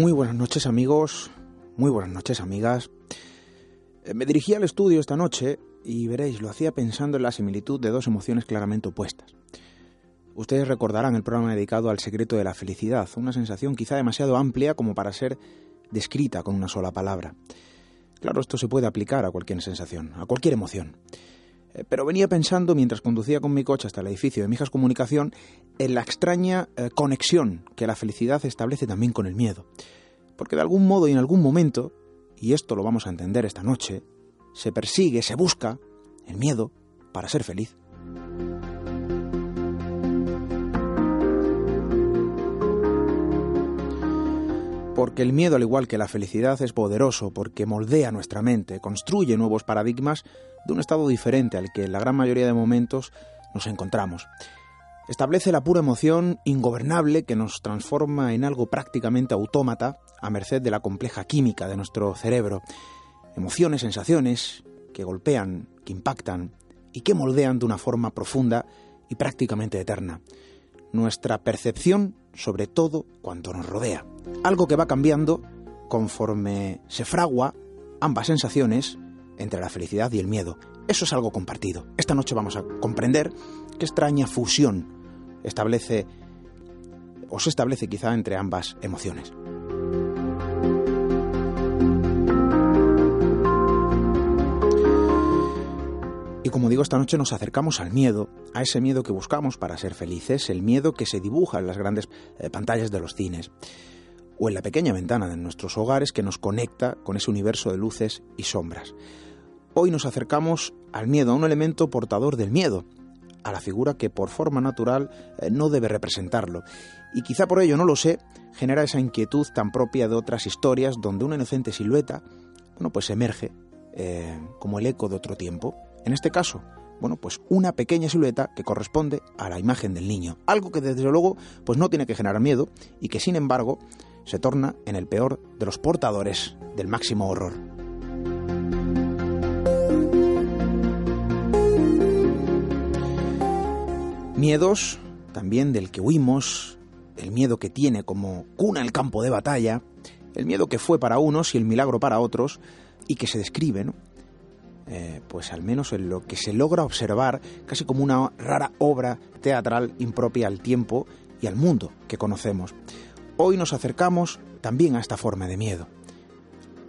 Muy buenas noches amigos, muy buenas noches amigas. Eh, me dirigí al estudio esta noche y veréis, lo hacía pensando en la similitud de dos emociones claramente opuestas. Ustedes recordarán el programa dedicado al secreto de la felicidad, una sensación quizá demasiado amplia como para ser descrita con una sola palabra. Claro, esto se puede aplicar a cualquier sensación, a cualquier emoción. Eh, pero venía pensando mientras conducía con mi coche hasta el edificio de Mijas Comunicación en la extraña eh, conexión que la felicidad establece también con el miedo. Porque de algún modo y en algún momento, y esto lo vamos a entender esta noche, se persigue, se busca el miedo para ser feliz. Porque el miedo, al igual que la felicidad, es poderoso, porque moldea nuestra mente, construye nuevos paradigmas de un estado diferente al que en la gran mayoría de momentos nos encontramos. Establece la pura emoción ingobernable que nos transforma en algo prácticamente autómata a merced de la compleja química de nuestro cerebro. Emociones, sensaciones que golpean, que impactan y que moldean de una forma profunda y prácticamente eterna nuestra percepción sobre todo cuanto nos rodea. Algo que va cambiando conforme se fragua ambas sensaciones entre la felicidad y el miedo. Eso es algo compartido. Esta noche vamos a comprender qué extraña fusión establece o se establece quizá entre ambas emociones. Y como digo, esta noche nos acercamos al miedo, a ese miedo que buscamos para ser felices, el miedo que se dibuja en las grandes eh, pantallas de los cines, o en la pequeña ventana de nuestros hogares que nos conecta con ese universo de luces y sombras. Hoy nos acercamos al miedo, a un elemento portador del miedo, a la figura que por forma natural eh, no debe representarlo. Y quizá por ello, no lo sé, genera esa inquietud tan propia de otras historias donde una inocente silueta, bueno, pues emerge eh, como el eco de otro tiempo. En este caso, bueno, pues una pequeña silueta que corresponde a la imagen del niño. Algo que desde luego pues no tiene que generar miedo y que sin embargo se torna en el peor de los portadores del máximo horror. Miedos también del que huimos, el miedo que tiene como cuna el campo de batalla, el miedo que fue para unos y el milagro para otros, y que se describe, ¿no? Eh, pues al menos en lo que se logra observar casi como una rara obra teatral impropia al tiempo y al mundo que conocemos. Hoy nos acercamos también a esta forma de miedo,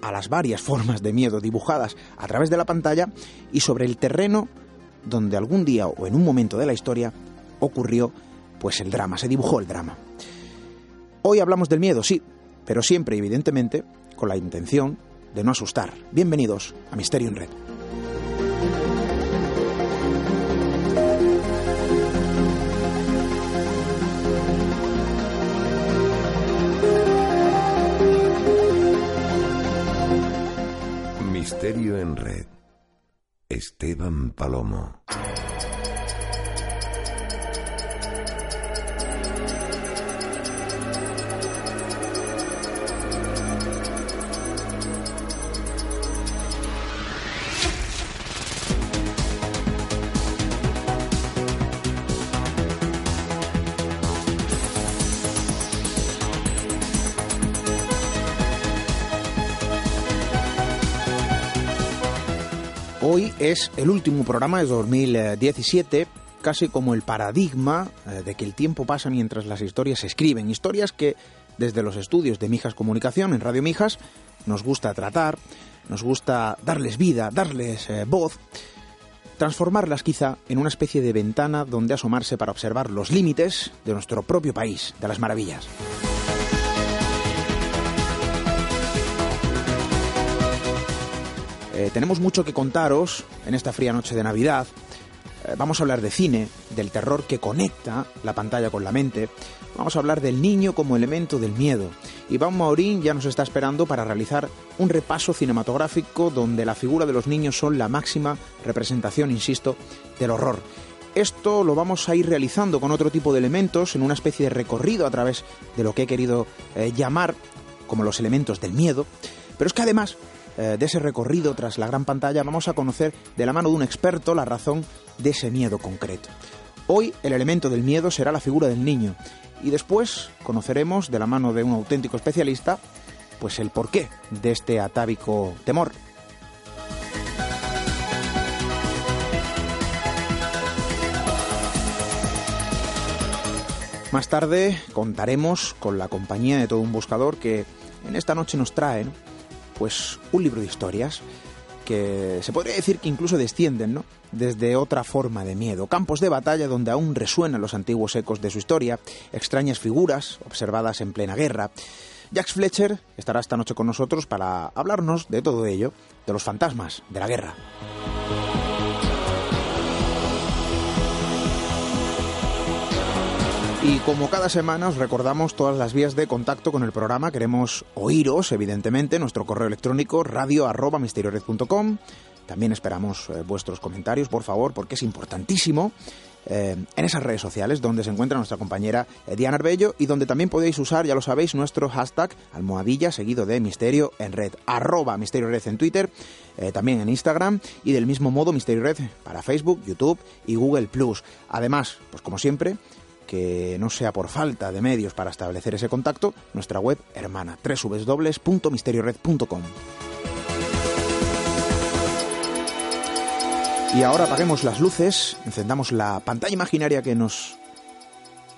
a las varias formas de miedo dibujadas a través de la pantalla y sobre el terreno donde algún día o en un momento de la historia ocurrió pues el drama, se dibujó el drama. Hoy hablamos del miedo, sí, pero siempre evidentemente con la intención de no asustar. Bienvenidos a Misterio en Red. Misterio en Red. Esteban Palomo. Es el último programa de 2017, casi como el paradigma eh, de que el tiempo pasa mientras las historias se escriben. Historias que desde los estudios de Mijas Comunicación en Radio Mijas nos gusta tratar, nos gusta darles vida, darles eh, voz, transformarlas quizá en una especie de ventana donde asomarse para observar los límites de nuestro propio país, de las maravillas. Eh, tenemos mucho que contaros en esta fría noche de Navidad. Eh, vamos a hablar de cine, del terror que conecta la pantalla con la mente. Vamos a hablar del niño como elemento del miedo. Iván Maurín ya nos está esperando para realizar un repaso cinematográfico donde la figura de los niños son la máxima representación, insisto, del horror. Esto lo vamos a ir realizando con otro tipo de elementos en una especie de recorrido a través de lo que he querido eh, llamar como los elementos del miedo. Pero es que además eh, de ese recorrido tras la gran pantalla, vamos a conocer de la mano de un experto la razón de ese miedo concreto. Hoy el elemento del miedo será la figura del niño y después conoceremos de la mano de un auténtico especialista pues el porqué de este atávico temor. Más tarde contaremos con la compañía de todo un buscador que en esta noche nos trae pues un libro de historias que se podría decir que incluso descienden ¿no? desde otra forma de miedo, campos de batalla donde aún resuenan los antiguos ecos de su historia, extrañas figuras observadas en plena guerra. Jax Fletcher estará esta noche con nosotros para hablarnos de todo ello, de los fantasmas de la guerra. Y como cada semana os recordamos todas las vías de contacto con el programa, queremos oíros, evidentemente, nuestro correo electrónico radio arroba También esperamos eh, vuestros comentarios, por favor, porque es importantísimo. Eh, en esas redes sociales donde se encuentra nuestra compañera eh, Diana Arbello y donde también podéis usar, ya lo sabéis, nuestro hashtag almohadilla seguido de Misterio en Red, arroba Misterio Red en Twitter, también en Instagram y del mismo modo Misterio Red para Facebook, YouTube y Google Plus. Además, pues como siempre, que no sea por falta de medios para establecer ese contacto, nuestra web hermana www.misteriored.com. Y ahora apaguemos las luces, encendamos la pantalla imaginaria que nos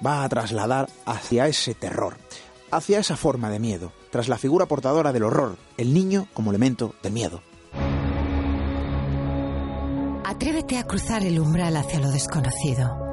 va a trasladar hacia ese terror, hacia esa forma de miedo, tras la figura portadora del horror, el niño como elemento del miedo. Atrévete a cruzar el umbral hacia lo desconocido.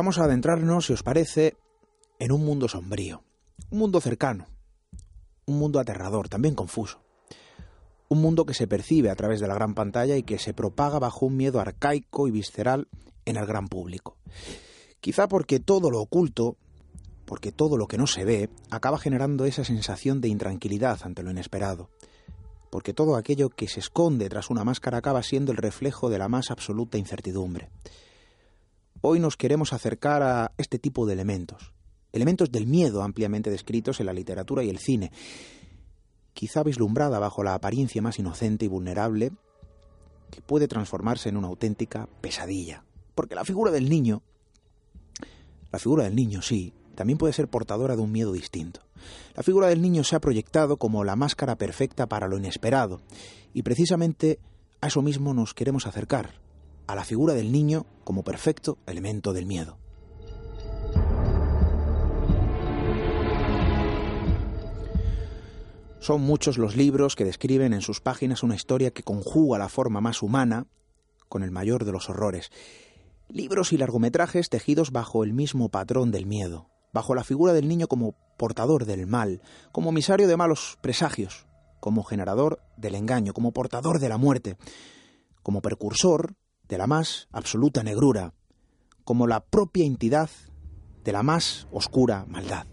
Vamos a adentrarnos, si os parece, en un mundo sombrío, un mundo cercano, un mundo aterrador, también confuso. Un mundo que se percibe a través de la gran pantalla y que se propaga bajo un miedo arcaico y visceral en el gran público. Quizá porque todo lo oculto, porque todo lo que no se ve, acaba generando esa sensación de intranquilidad ante lo inesperado. Porque todo aquello que se esconde tras una máscara acaba siendo el reflejo de la más absoluta incertidumbre. Hoy nos queremos acercar a este tipo de elementos, elementos del miedo ampliamente descritos en la literatura y el cine, quizá vislumbrada bajo la apariencia más inocente y vulnerable, que puede transformarse en una auténtica pesadilla. Porque la figura del niño, la figura del niño sí, también puede ser portadora de un miedo distinto. La figura del niño se ha proyectado como la máscara perfecta para lo inesperado, y precisamente a eso mismo nos queremos acercar, a la figura del niño como perfecto elemento del miedo. Son muchos los libros que describen en sus páginas una historia que conjuga la forma más humana con el mayor de los horrores. Libros y largometrajes tejidos bajo el mismo patrón del miedo, bajo la figura del niño como portador del mal, como emisario de malos presagios, como generador del engaño, como portador de la muerte, como precursor de la más absoluta negrura, como la propia entidad de la más oscura maldad.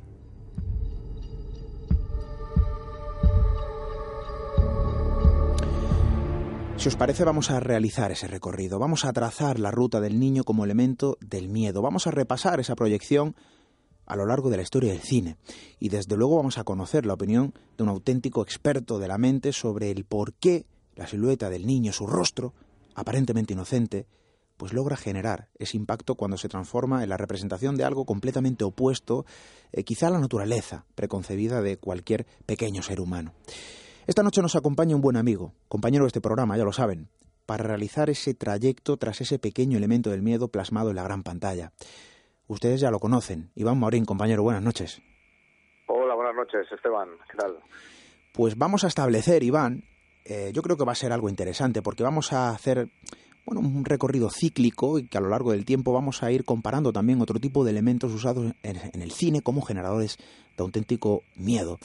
Si os parece, vamos a realizar ese recorrido, vamos a trazar la ruta del niño como elemento del miedo, vamos a repasar esa proyección a lo largo de la historia del cine. Y desde luego vamos a conocer la opinión de un auténtico experto de la mente sobre el por qué la silueta del niño, su rostro, aparentemente inocente, pues logra generar ese impacto cuando se transforma en la representación de algo completamente opuesto, eh, quizá a la naturaleza preconcebida de cualquier pequeño ser humano. Esta noche nos acompaña un buen amigo, compañero de este programa, ya lo saben, para realizar ese trayecto tras ese pequeño elemento del miedo plasmado en la gran pantalla. Ustedes ya lo conocen. Iván Maurín, compañero, buenas noches. Hola, buenas noches, Esteban. ¿Qué tal? Pues vamos a establecer, Iván, eh, yo creo que va a ser algo interesante porque vamos a hacer bueno, un recorrido cíclico y que a lo largo del tiempo vamos a ir comparando también otro tipo de elementos usados en, el cine como generadores de auténtico miedo.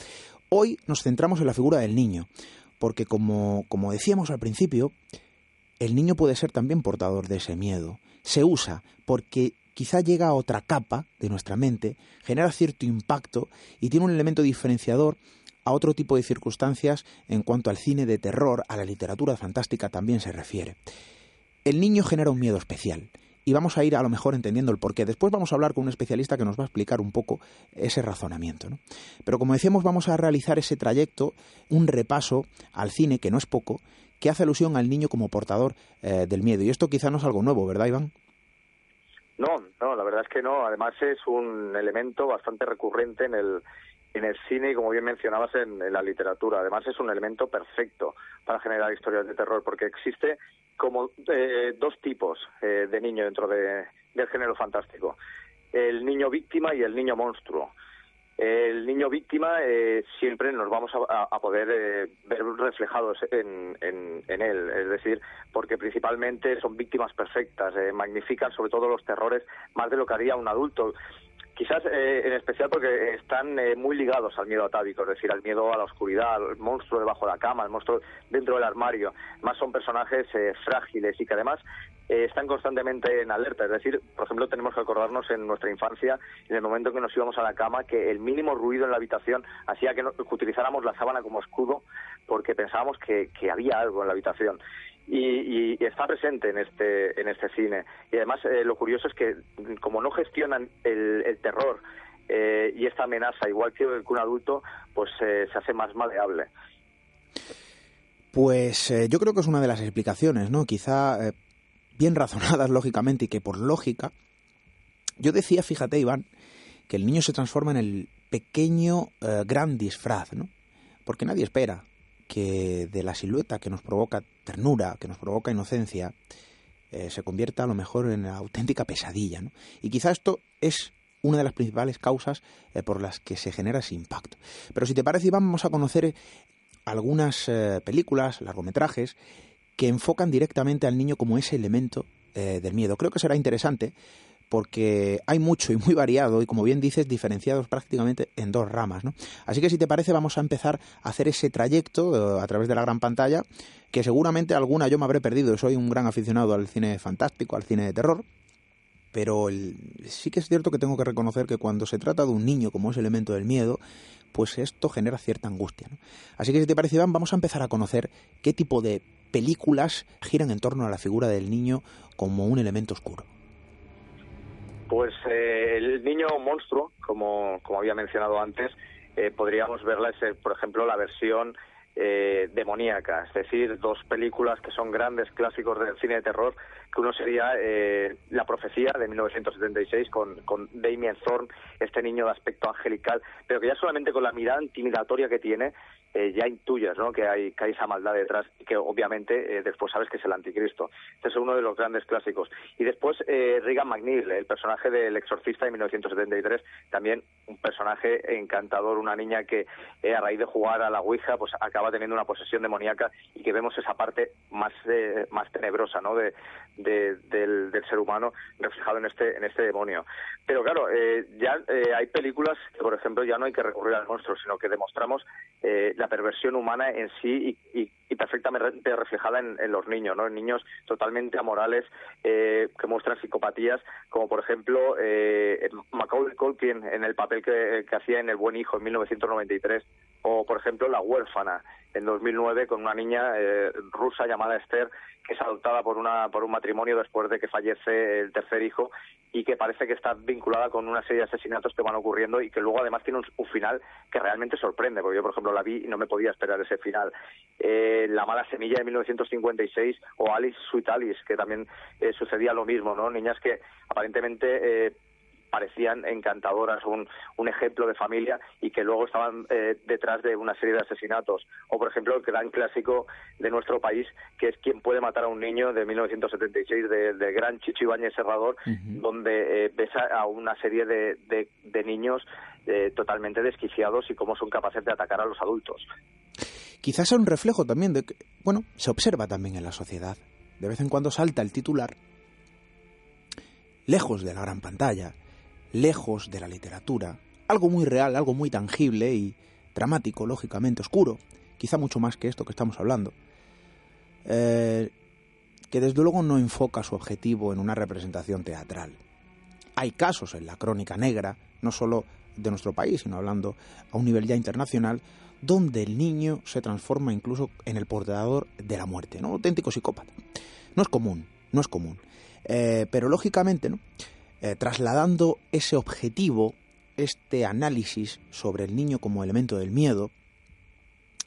Hoy nos centramos en la figura del niño, porque como, como decíamos al principio, el niño puede ser también portador de ese miedo. Se usa porque quizá llega a otra capa de nuestra mente, genera cierto impacto y tiene un elemento diferenciador a otro tipo de circunstancias en cuanto al cine de terror, a la literatura fantástica también se refiere. El niño genera un miedo especial y vamos a ir a lo mejor entendiendo el porqué. Después vamos a hablar con un especialista que nos va a explicar un poco ese razonamiento. Pero como decíamos, vamos a realizar ese trayecto, un repaso al cine, que no es poco, que hace alusión al niño como portador eh, del miedo. Y esto quizá no es algo nuevo, ¿verdad, Iván? No, no, la verdad es que no. Además es un elemento bastante recurrente en el, en el cine y, como bien mencionabas, en, la literatura. Además, es un elemento perfecto para generar historias de terror, porque existe como eh, dos tipos eh, de niño dentro de, del género fantástico. El niño víctima y el niño monstruo. El niño víctima eh, siempre nos vamos a, poder ver reflejados en, en, en, él, es decir, porque principalmente son víctimas perfectas, magnifican sobre todo los terrores más de lo que haría un adulto Quizás eh, en especial porque están eh, muy ligados al miedo atávico, es decir, al miedo a la oscuridad, al monstruo debajo de la cama, al monstruo dentro del armario. Más son personajes eh, frágiles y que además están constantemente en alerta. Es decir, por ejemplo, tenemos que acordarnos en nuestra infancia, en el momento que nos íbamos a la cama, que el mínimo ruido en la habitación hacía que, utilizáramos la sábana como escudo porque pensábamos que había algo en la habitación y, está presente en este en este cine. Y además eh, lo curioso es que como no gestionan el, terror eh, y esta amenaza igual que un adulto pues eh, se hace más maleable. Pues yo creo que es una de las explicaciones no quizá bien razonadas lógicamente y que por lógica. Yo decía fíjate Iván que el niño se transforma en el pequeño gran disfraz no porque nadie espera que de la silueta que nos provoca ternura, que nos provoca inocencia, eh, se convierta a lo mejor en una auténtica pesadilla. Y quizá esto es una de las principales causas eh, por las que se genera ese impacto. Pero si te parece, vamos a conocer eh, algunas películas, largometrajes, que enfocan directamente al niño como ese elemento del miedo. Creo que será interesante porque hay mucho y muy variado y como bien dices diferenciados prácticamente en dos ramas. ¿no? Así que si te parece vamos a empezar a hacer ese trayecto eh, a través de la gran pantalla que seguramente alguna yo me habré perdido, soy un gran aficionado al cine fantástico, al cine de terror, pero sí que es cierto que tengo que reconocer que cuando se trata de un niño como ese elemento del miedo, pues esto genera cierta angustia. Así que si te parece, Iván, vamos a empezar a conocer qué tipo de películas giran en torno a la figura del niño como un elemento oscuro. Pues eh, el niño monstruo, como, como había mencionado antes, eh, podríamos verla, es, por ejemplo, la versión eh, demoníaca, es decir, dos películas que son grandes clásicos del cine de terror, que uno sería eh, La profecía de 1976 con, con Damien Thorne, este niño de aspecto angelical, pero que ya solamente con la mirada intimidatoria que tiene, eh, ya intuyas ¿no? que, hay, que esa maldad detrás y que obviamente eh, después sabes que es el anticristo. Este es uno de los grandes clásicos. Y después eh, Regan McNeil, el personaje del exorcista de 1973, también un personaje encantador, una niña que a raíz de jugar a la Ouija pues acaba teniendo una posesión demoníaca y que vemos esa parte más, más tenebrosa ¿no? de, del, del, ser humano reflejado en este, en este demonio. Pero claro, ya hay películas que, por ejemplo, ya no hay que recurrir al monstruo, sino que demostramos la perversión humana en sí y, perfectamente reflejada en, los niños, ¿no? En niños totalmente amorales eh, que muestran psicopatías, como por ejemplo eh, Macaulay Culkin en el papel que hacía en El buen hijo en 1993, o por ejemplo La huérfana en 2009 con una niña eh, rusa llamada Esther que es adoptada por una por un matrimonio después de que fallece el tercer hijo y que parece que está vinculada con una serie de asesinatos que van ocurriendo y que luego además tiene un, final que realmente sorprende porque yo por ejemplo la vi y no me podía esperar ese final. Eh, la mala semilla de 1956 o Alice Sweet Alice que también eh, sucedía lo mismo no niñas que aparentemente eh, parecían encantadoras, un, un ejemplo de familia y que luego estaban eh, detrás de una serie de asesinatos. O, por ejemplo, el gran clásico de nuestro país, que es Quién puede matar a un niño, de 1976, del de gran Chicho Ibáñez Serrador, donde eh, ves a, una serie de, de, niños eh, totalmente desquiciados y cómo son capaces de atacar a los adultos. Quizás sea un reflejo también de que, bueno, se observa también en la sociedad. De vez en cuando salta el titular, lejos de la gran pantalla, lejos de la literatura, algo muy real, algo muy tangible y dramático, lógicamente, oscuro, quizá mucho más que esto que estamos hablando, eh, que desde luego no enfoca su objetivo en una representación teatral. Hay casos en la crónica negra, no solo de nuestro país, sino hablando a un nivel ya internacional, donde el niño se transforma incluso en el portador de la muerte, ¿no? Auténtico psicópata. No es común, no es común. Eh, pero lógicamente, ¿no? Eh, trasladando ese objetivo, este análisis sobre el niño como elemento del miedo,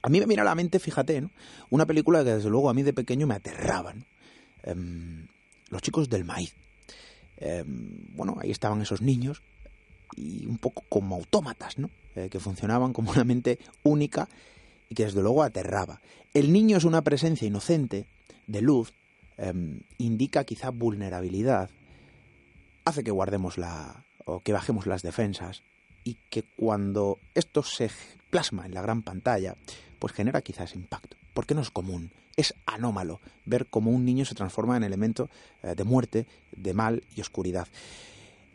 a mí me viene a la mente, fíjate, ¿no? una película que desde luego a mí de pequeño me aterraba. Em, los chicos del maíz. Em, bueno, ahí estaban esos niños y un poco como autómatas, ¿no? Eh, que funcionaban como una mente única y que desde luego aterraba. El niño es una presencia inocente, de luz, em, indica quizá vulnerabilidad, hace que guardemos la o que bajemos las defensas y que cuando esto se plasma en la gran pantalla, pues genera quizás impacto, porque no es común, es anómalo ver cómo un niño se transforma en elemento eh, de muerte, de mal y oscuridad.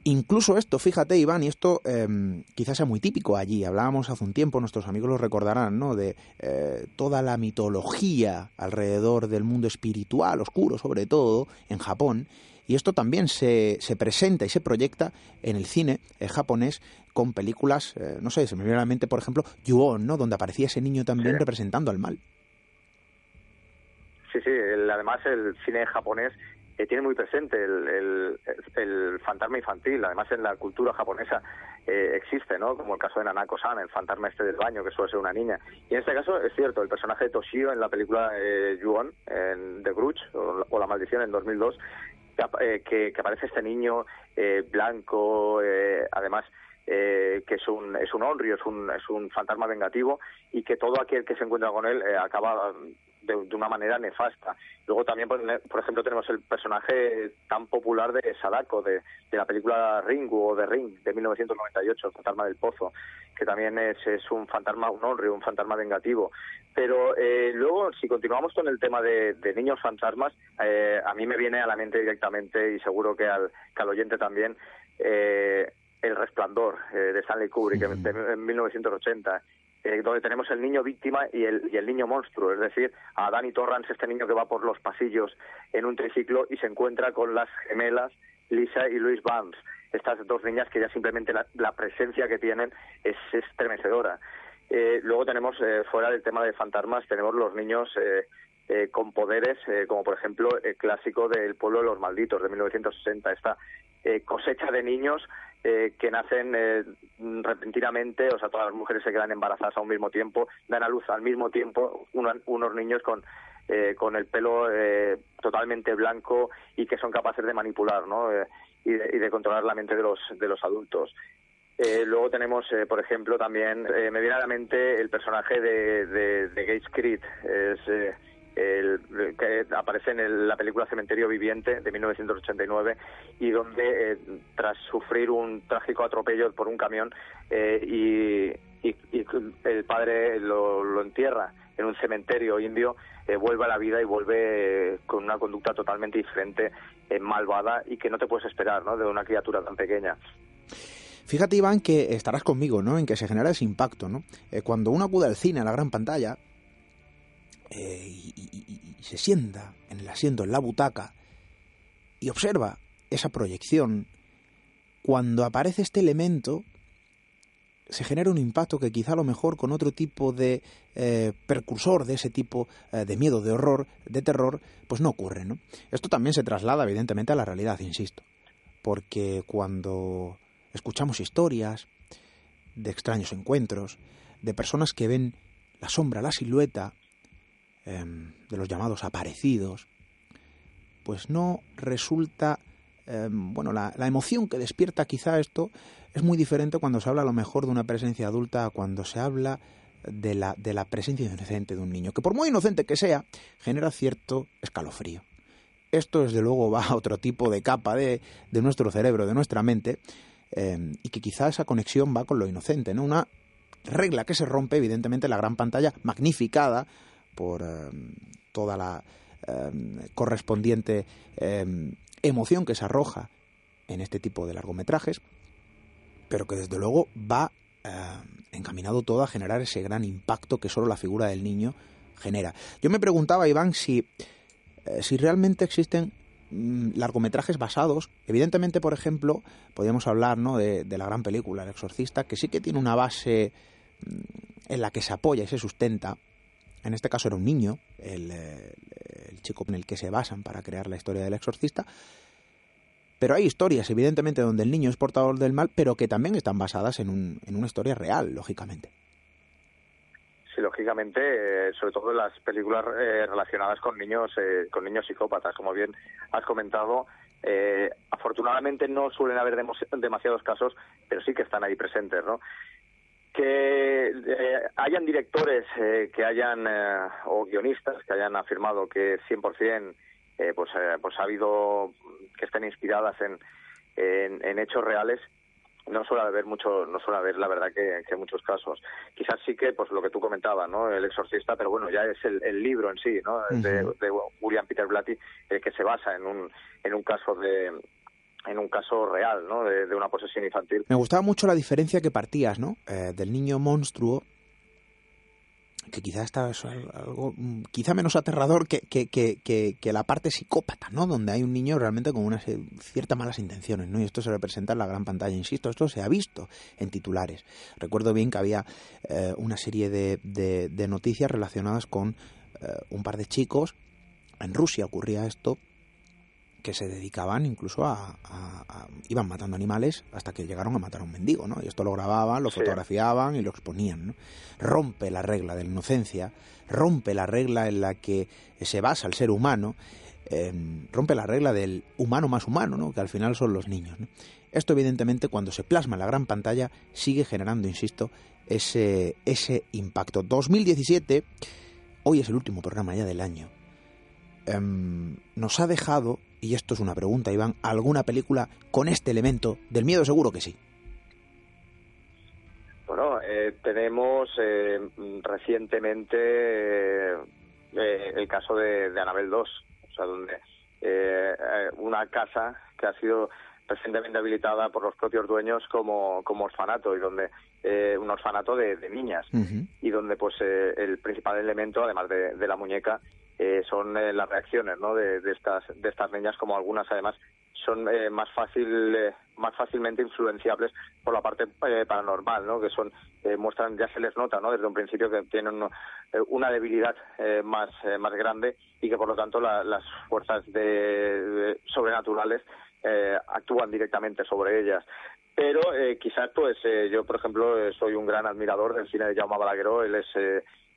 Incluso esto, fíjate Iván, y esto em, quizás sea muy típico allí, hablábamos hace un tiempo, nuestros amigos lo recordarán, ¿no? De eh, toda la mitología alrededor del mundo espiritual, oscuro sobre todo, en Japón, y esto también se, se presenta y se proyecta en el cine eh, japonés con películas, eh, no sé, se me viene a la mente, por ejemplo, Yuon, ¿no? Donde aparecía ese niño también representando al mal. Sí, sí, además el cine japonés eh, tiene muy presente el, el, fantasma infantil. Además, en la cultura japonesa eh, existe, ¿no? Como el caso de Nanako-san, el fantasma este del baño, que suele ser una niña. Y en este caso es cierto, el personaje de Toshio en la película eh, Yuon, en The Grudge, o, La Maldición, en 2002, eh, que, que, aparece este niño blanco, además eh, que es un, es un honrio, es un, es un fantasma vengativo y que todo aquel que se encuentra con él eh, acaba de, una manera nefasta. Luego también, por, ejemplo, tenemos el personaje tan popular de Sadako, de, de la película Ringu o de Ring, de 1998, el fantasma del pozo, que también es, es un fantasma, un honrio, un fantasma vengativo. Pero eh, luego, si continuamos con el tema de, de niños fantasmas, eh, a mí me viene a la mente directamente, y seguro que al, que al oyente también, eh, el Resplandor eh, de Stanley Kubrick en 1980, eh, donde tenemos el niño víctima y el, y el niño monstruo, es decir, a Danny Torrance, este niño que va por los pasillos en un triciclo y se encuentra con las gemelas Lisa y Louise Vance, estas dos niñas que ya simplemente la, presencia que tienen es estremecedora. Eh, luego tenemos, fuera del tema de fantasmas, tenemos los niños con poderes, como por ejemplo el clásico del pueblo de los malditos de 1960, esta cosecha de niños eh, que nacen eh, repentinamente, o sea, todas las mujeres se quedan embarazadas a un mismo tiempo, dan a luz al mismo tiempo unos niños con, eh, con el pelo totalmente blanco y que son capaces de manipular, ¿no? Y de, y, de, controlar la mente de los, de los adultos. luego tenemos, por ejemplo, también, me viene a la mente el personaje de, de, de Gates Creed, el, que aparece en la película Cementerio Viviente de 1989 y donde eh, tras sufrir un trágico atropello por un camión eh, y, y, el padre lo, entierra en un cementerio indio eh, vuelve a la vida y vuelve con una conducta totalmente diferente, malvada y que no te puedes esperar ¿no? de una criatura tan pequeña. Fíjate, Iván, que estarás conmigo, ¿no? En que se genera ese impacto, ¿no? cuando uno acude al cine, a la gran pantalla, eh, y, se sienta en el asiento, en la butaca, y observa esa proyección, cuando aparece este elemento, se genera un impacto que quizá a lo mejor con otro tipo de eh, precursor de ese tipo eh, de miedo, de horror, de terror, pues no ocurre, ¿no? Esto también se traslada evidentemente a la realidad, insisto, porque cuando escuchamos historias de extraños encuentros, de personas que ven la sombra, la silueta Em, de los llamados aparecidos, pues no resulta, em, bueno, la, emoción que despierta quizá esto es muy diferente cuando se habla a lo mejor de una presencia adulta a cuando se habla de la, de la presencia inocente de un niño, que por muy inocente que sea, genera cierto escalofrío. Esto desde luego va a otro tipo de capa de, de nuestro cerebro, de nuestra mente, em, y que quizá esa conexión va con lo inocente, ¿no? Una regla que se rompe, evidentemente, la gran pantalla magnificada por em, toda la em, correspondiente em, emoción que se arroja en este tipo de largometrajes, pero que desde luego va encaminado todo a generar ese gran impacto que solo la figura del niño genera. Yo me preguntaba, Iván, si, eh, si realmente existen mm, largometrajes basados. Evidentemente, por ejemplo, podríamos hablar ¿no? de, la gran película El Exorcista, que sí que tiene una base mm, en la que se apoya y se sustenta. En este caso era un niño, el, eh, el chico en el que se basan para crear la historia del exorcista, pero hay historias, evidentemente, donde el niño es portador del mal, pero que también están basadas en, un, en una historia real, lógicamente. Sí, lógicamente, eh, sobre todo en las películas eh, relacionadas con niños, eh, con niños psicópatas, como bien has comentado. afortunadamente no suelen haber demasiados casos, pero sí que están ahí presentes, ¿no? Que hayan directores que hayan o guionistas que hayan afirmado que 100% eh, pues, eh, pues ha habido que estén inspiradas en, en, hechos reales no suele haber mucho no suele haber la verdad que, que, muchos casos. Quizás sí que pues lo que tú comentabas no el exorcista pero bueno ya es el, el libro en sí no de, William Peter Blatty el que se basa en un en un caso de en un caso real, ¿no? De, una posesión infantil. Me gustaba mucho la diferencia que partías, ¿no? Eh, del niño monstruo que quizá está algo mm, quizá menos aterrador que, que, que, que, la parte psicópata, ¿no? Donde hay un niño realmente con unas ciertas malas intenciones, ¿no? Y esto se representa en la gran pantalla, insisto, esto se ha visto en titulares. Recuerdo bien que había eh, una serie de, de, noticias relacionadas con eh, un par de chicos, en Rusia ocurría esto, que se dedicaban incluso a, iban matando animales hasta que llegaron a matar a un mendigo, ¿no? Y esto lo grababan, lo fotografiaban y lo exponían, ¿no? Rompe la regla de la inocencia, rompe la regla en la que se basa el ser humano, em, rompe la regla del humano más humano, ¿no? Que al final son los niños, Esto evidentemente cuando se plasma en la gran pantalla sigue generando, insisto, ese, ese impacto. 2017, hoy es el último programa ya del año, em, nos ha dejado y esto es una pregunta, Iván, ¿alguna película con este elemento del miedo? Seguro que sí. Bueno, eh, tenemos eh, recientemente eh, el caso de, de Anabel 2, o sea, donde una casa que ha sido recientemente habilitada por los propios dueños como, como orfanato y donde un orfanato de, niñas y donde pues el principal elemento además de, de la muñeca eh, son eh, las reacciones ¿no? de, estas de estas niñas como algunas además son eh, más fácil más fácilmente influenciables por la parte paranormal no que son muestran ya se les nota no desde un principio que tienen una debilidad más más grande y que por lo tanto las fuerzas de, sobrenaturales actúan directamente sobre ellas pero quizás pues yo por ejemplo soy un gran admirador del cine de Jaume Balagueró él es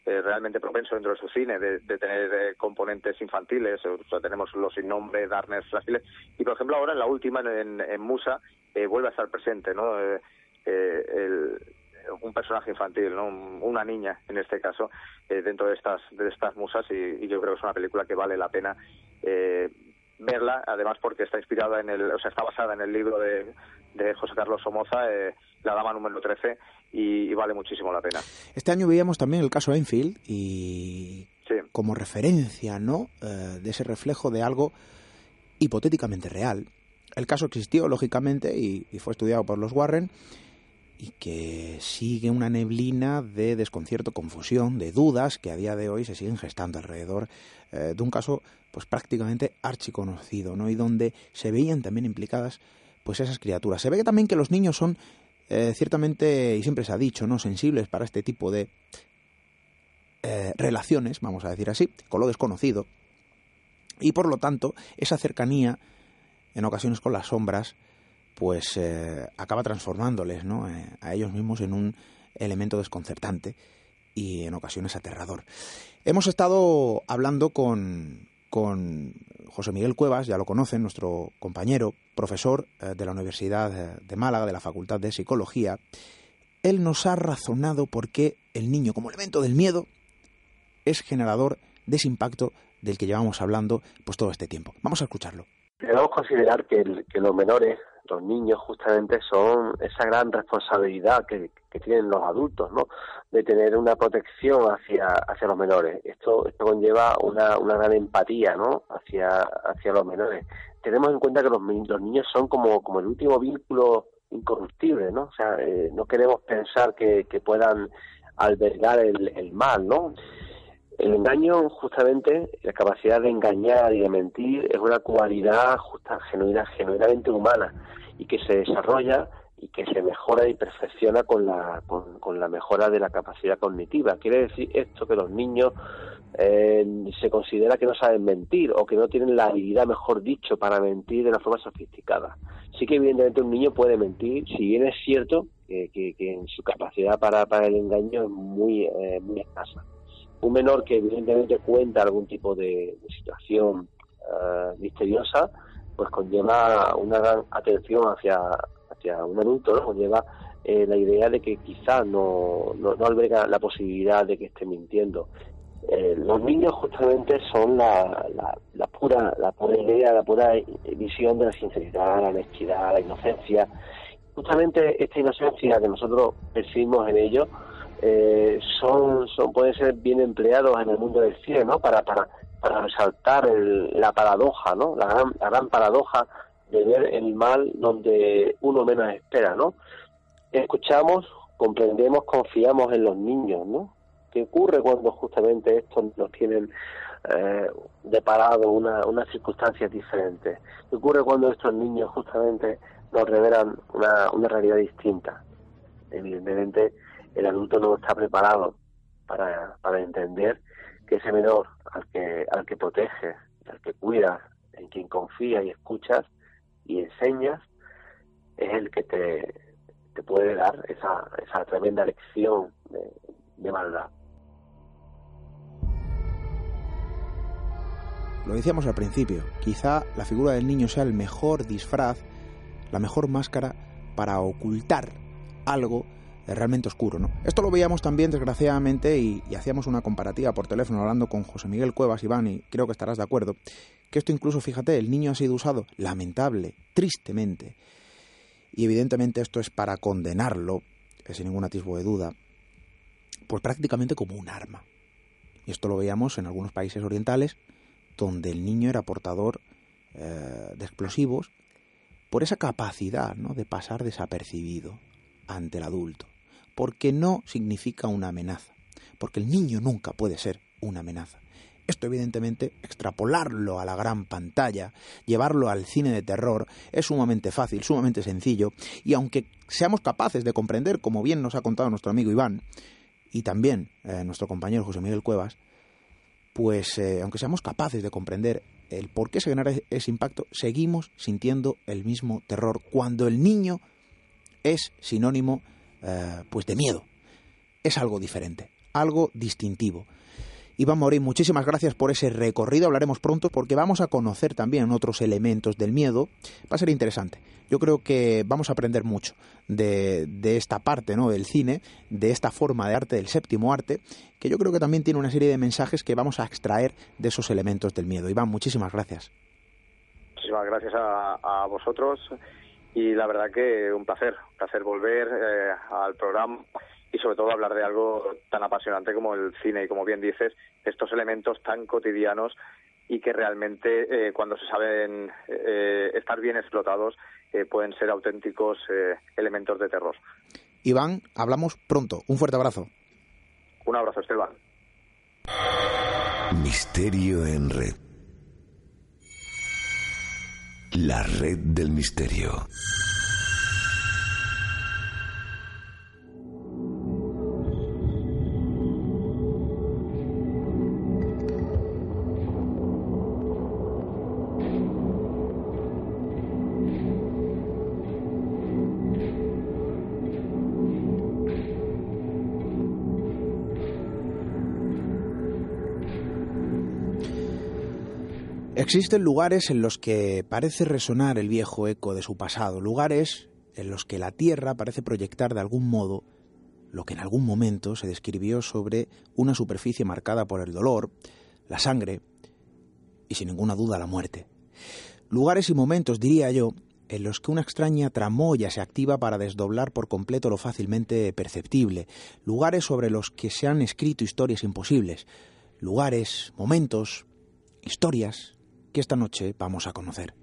eh, realmente propenso dentro de su cine de, tener eh, componentes infantiles, o sea, tenemos los sin nombre, Darkness, frágiles, y por ejemplo ahora en la última, en, en Musa, eh, vuelve a estar presente, ¿no? El, un personaje infantil, ¿no? una niña en este caso, dentro de estas de estas musas y, yo creo que es una película que vale la pena verla, además porque está inspirada en el, o sea, está basada en el libro de, de José Carlos Somoza, La Dama número 13, y, vale muchísimo la pena. Este año veíamos también el caso Enfield y como referencia, ¿no? Eh, de ese reflejo de algo hipotéticamente real. El caso existió, lógicamente, y, fue estudiado por los Warren, y que sigue una neblina de desconcierto, confusión, de dudas que a día de hoy se siguen gestando alrededor eh, de un caso pues prácticamente archiconocido, ¿no? Y donde se veían también implicadas pues esas criaturas. Se ve que también que los niños son eh, ciertamente, y siempre se ha dicho, ¿no? sensibles para este tipo de eh, relaciones, vamos a decir así, con lo desconocido. Y por lo tanto, esa cercanía, en ocasiones con las sombras, pues eh, acaba transformándoles ¿no? a ellos mismos en un elemento desconcertante y en ocasiones aterrador. Hemos estado hablando con, con José Miguel Cuevas, ya lo conocen, nuestro compañero, profesor eh, de la Universidad de Málaga, de la Facultad de Psicología. Él nos ha razonado por qué el niño, como elemento del miedo, es generador de ese impacto del que llevamos hablando pues todo este tiempo. Vamos a escucharlo. Debemos considerar que los menores los niños justamente son esa gran responsabilidad que, tienen los adultos, ¿no? De tener una protección hacia, hacia los menores. Esto, esto conlleva una, una gran empatía, ¿no? Hacia, hacia los menores. Tenemos en cuenta que los, niños son como, como el último vínculo incorruptibles, ¿no? O sea, eh, no queremos pensar que, puedan albergar el, el mal, ¿no? El engaño, justamente, la capacidad de engañar y de mentir es una cualidad justa, genuina, genuinamente humana y que se desarrolla y que se mejora y perfecciona con la, con, la mejora de la capacidad cognitiva. Quiere decir esto que los niños eh, se considera que no saben mentir o que no tienen la habilidad, mejor dicho, para mentir de una forma sofisticada. Sí que evidentemente un niño puede mentir, si bien es cierto que, en su capacidad para, para el engaño es muy, eh, muy escasa un menor que evidentemente cuenta algún tipo de, situación uh, misteriosa, pues conlleva una gran atención hacia, hacia un adulto, ¿no? conlleva eh, la idea de que quizás no, no, no, alberga la posibilidad de que esté mintiendo. Eh, los niños justamente son la, la, la, pura la pura idea, la pura visión de la sinceridad, la honestidad, la inocencia. Justamente esta inocencia que nosotros percibimos en ellos eh, son, pueden ser bien empleados en el mundo del cine, ¿no? Para, para, para resaltar la paradoja, ¿no? La gran, la gran paradoja de ver el mal donde uno menos espera, ¿no? Escuchamos, comprendemos, confiamos en los niños, ¿no? ¿Qué ocurre cuando justamente estos nos tienen eh, deparado una, unas circunstancias diferentes? ¿Qué ocurre cuando estos niños justamente nos revelan una, una realidad distinta? Evidentemente, el adulto no está preparado para, para entender que ese menor al que, al que protege, al que cuida, en quien confía y escuchas y enseñas, es el que te, te puede dar esa, esa tremenda lección de, de maldad. Lo decíamos al principio, quizá la figura del niño sea el mejor disfraz, la mejor máscara para ocultar algo realmente oscuro. ¿no? Esto lo veíamos también, desgraciadamente, y, hacíamos una comparativa por teléfono hablando con José Miguel Cuevas, Iván, y creo que estarás de acuerdo, que esto incluso, fíjate, el niño ha sido usado lamentable, tristemente, y evidentemente esto es para condenarlo, sin ningún atisbo de duda, pues prácticamente como un arma. Y esto lo veíamos en algunos países orientales, donde el niño era portador eh, de explosivos por esa capacidad ¿no? de pasar desapercibido ante el adulto porque no significa una amenaza, porque el niño nunca puede ser una amenaza. Esto evidentemente, extrapolarlo a la gran pantalla, llevarlo al cine de terror, es sumamente fácil, sumamente sencillo, y aunque seamos capaces de comprender, como bien nos ha contado nuestro amigo Iván, y también eh, nuestro compañero José Miguel Cuevas, pues eh, aunque seamos capaces de comprender el por qué se genera ese impacto, seguimos sintiendo el mismo terror cuando el niño es sinónimo eh, pues de miedo. Es algo diferente, algo distintivo. Iván Morín, muchísimas gracias por ese recorrido. Hablaremos pronto porque vamos a conocer también otros elementos del miedo. Va a ser interesante. Yo creo que vamos a aprender mucho de, esta parte ¿no? del cine, de esta forma de arte, del séptimo arte, que yo creo que también tiene una serie de mensajes que vamos a extraer de esos elementos del miedo. Iván, muchísimas gracias. Muchísimas gracias a vosotros y la verdad que un placer, un placer volver eh, al programa y sobre todo hablar de algo tan apasionante como el cine y como bien dices, estos elementos tan cotidianos y que realmente eh, cuando se saben eh, estar bien explotados pueden ser auténticos elementos de terror. Iván, hablamos pronto. Un fuerte abrazo. Un abrazo, Esteban. Misterio en red. La red del misterio. Existen lugares en los que parece resonar el viejo eco de su pasado, lugares en los que la Tierra parece proyectar de algún modo lo que en algún momento se describió sobre una superficie marcada por el dolor, la sangre y sin ninguna duda la muerte. Lugares y momentos, diría yo, en los que una extraña tramoya se activa para desdoblar por completo lo fácilmente perceptible, lugares sobre los que se han escrito historias imposibles, lugares, momentos, historias que esta noche vamos a conocer.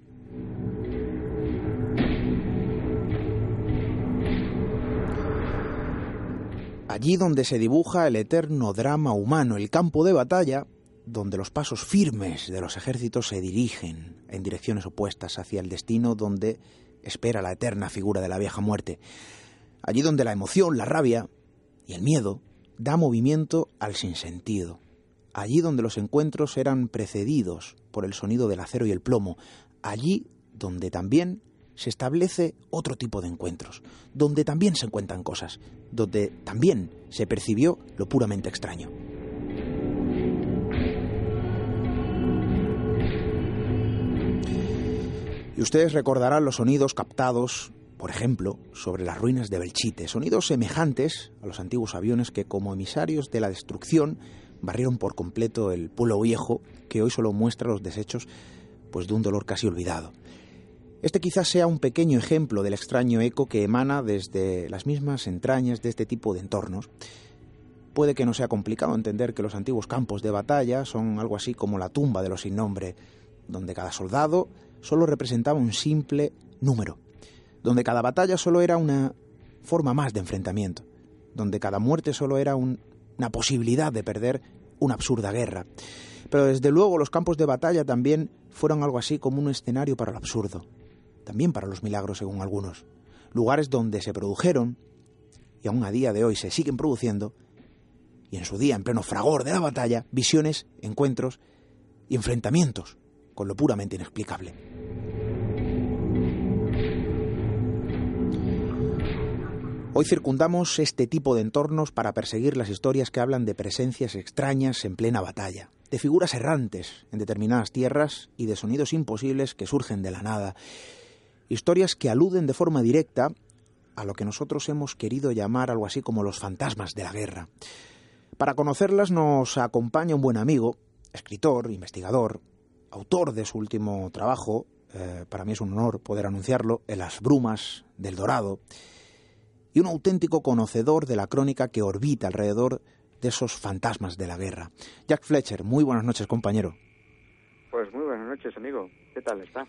Allí donde se dibuja el eterno drama humano, el campo de batalla, donde los pasos firmes de los ejércitos se dirigen en direcciones opuestas hacia el destino donde espera la eterna figura de la vieja muerte. Allí donde la emoción, la rabia y el miedo da movimiento al sinsentido, Allí donde los encuentros eran precedidos por el sonido del acero y el plomo. Allí donde también se establece otro tipo de encuentros, donde también se encuentran cosas, donde también se percibió lo puramente extraño. Y ustedes recordarán los sonidos captados, por ejemplo, sobre las ruinas de Belchite, sonidos semejantes a los antiguos aviones que como emisarios de la destrucción barrieron por completo el pueblo viejo que hoy solo muestra los desechos pues de un dolor casi olvidado. Este quizás sea un pequeño ejemplo del extraño eco que emana desde las mismas entrañas de este tipo de entornos. Puede que no sea complicado entender que los antiguos campos de batalla son algo así como la tumba de los sin nombre, donde cada soldado solo representaba un simple número, donde cada batalla solo era una forma más de enfrentamiento, donde cada muerte solo era una posibilidad de perder una absurda guerra. Pero desde luego los campos de batalla también fueron algo así como un escenario para el absurdo, también para los milagros según algunos, lugares donde se produjeron, y aún a día de hoy se siguen produciendo, y en su día en pleno fragor de la batalla, visiones, encuentros y enfrentamientos con lo puramente inexplicable. Hoy circundamos este tipo de entornos para perseguir las historias que hablan de presencias extrañas en plena batalla, de figuras errantes en determinadas tierras y de sonidos imposibles que surgen de la nada. Historias que aluden de forma directa a lo que nosotros hemos querido llamar algo así como los fantasmas de la guerra. Para conocerlas nos acompaña un buen amigo, escritor, investigador, autor de su último trabajo, eh, para mí es un honor poder anunciarlo, En las brumas del Dorado, y un auténtico conocedor de la crónica que orbita alrededor de esos fantasmas de la guerra. Jack Fletcher, muy buenas noches, compañero. Pues muy buenas noches, amigo. ¿Qué tal está?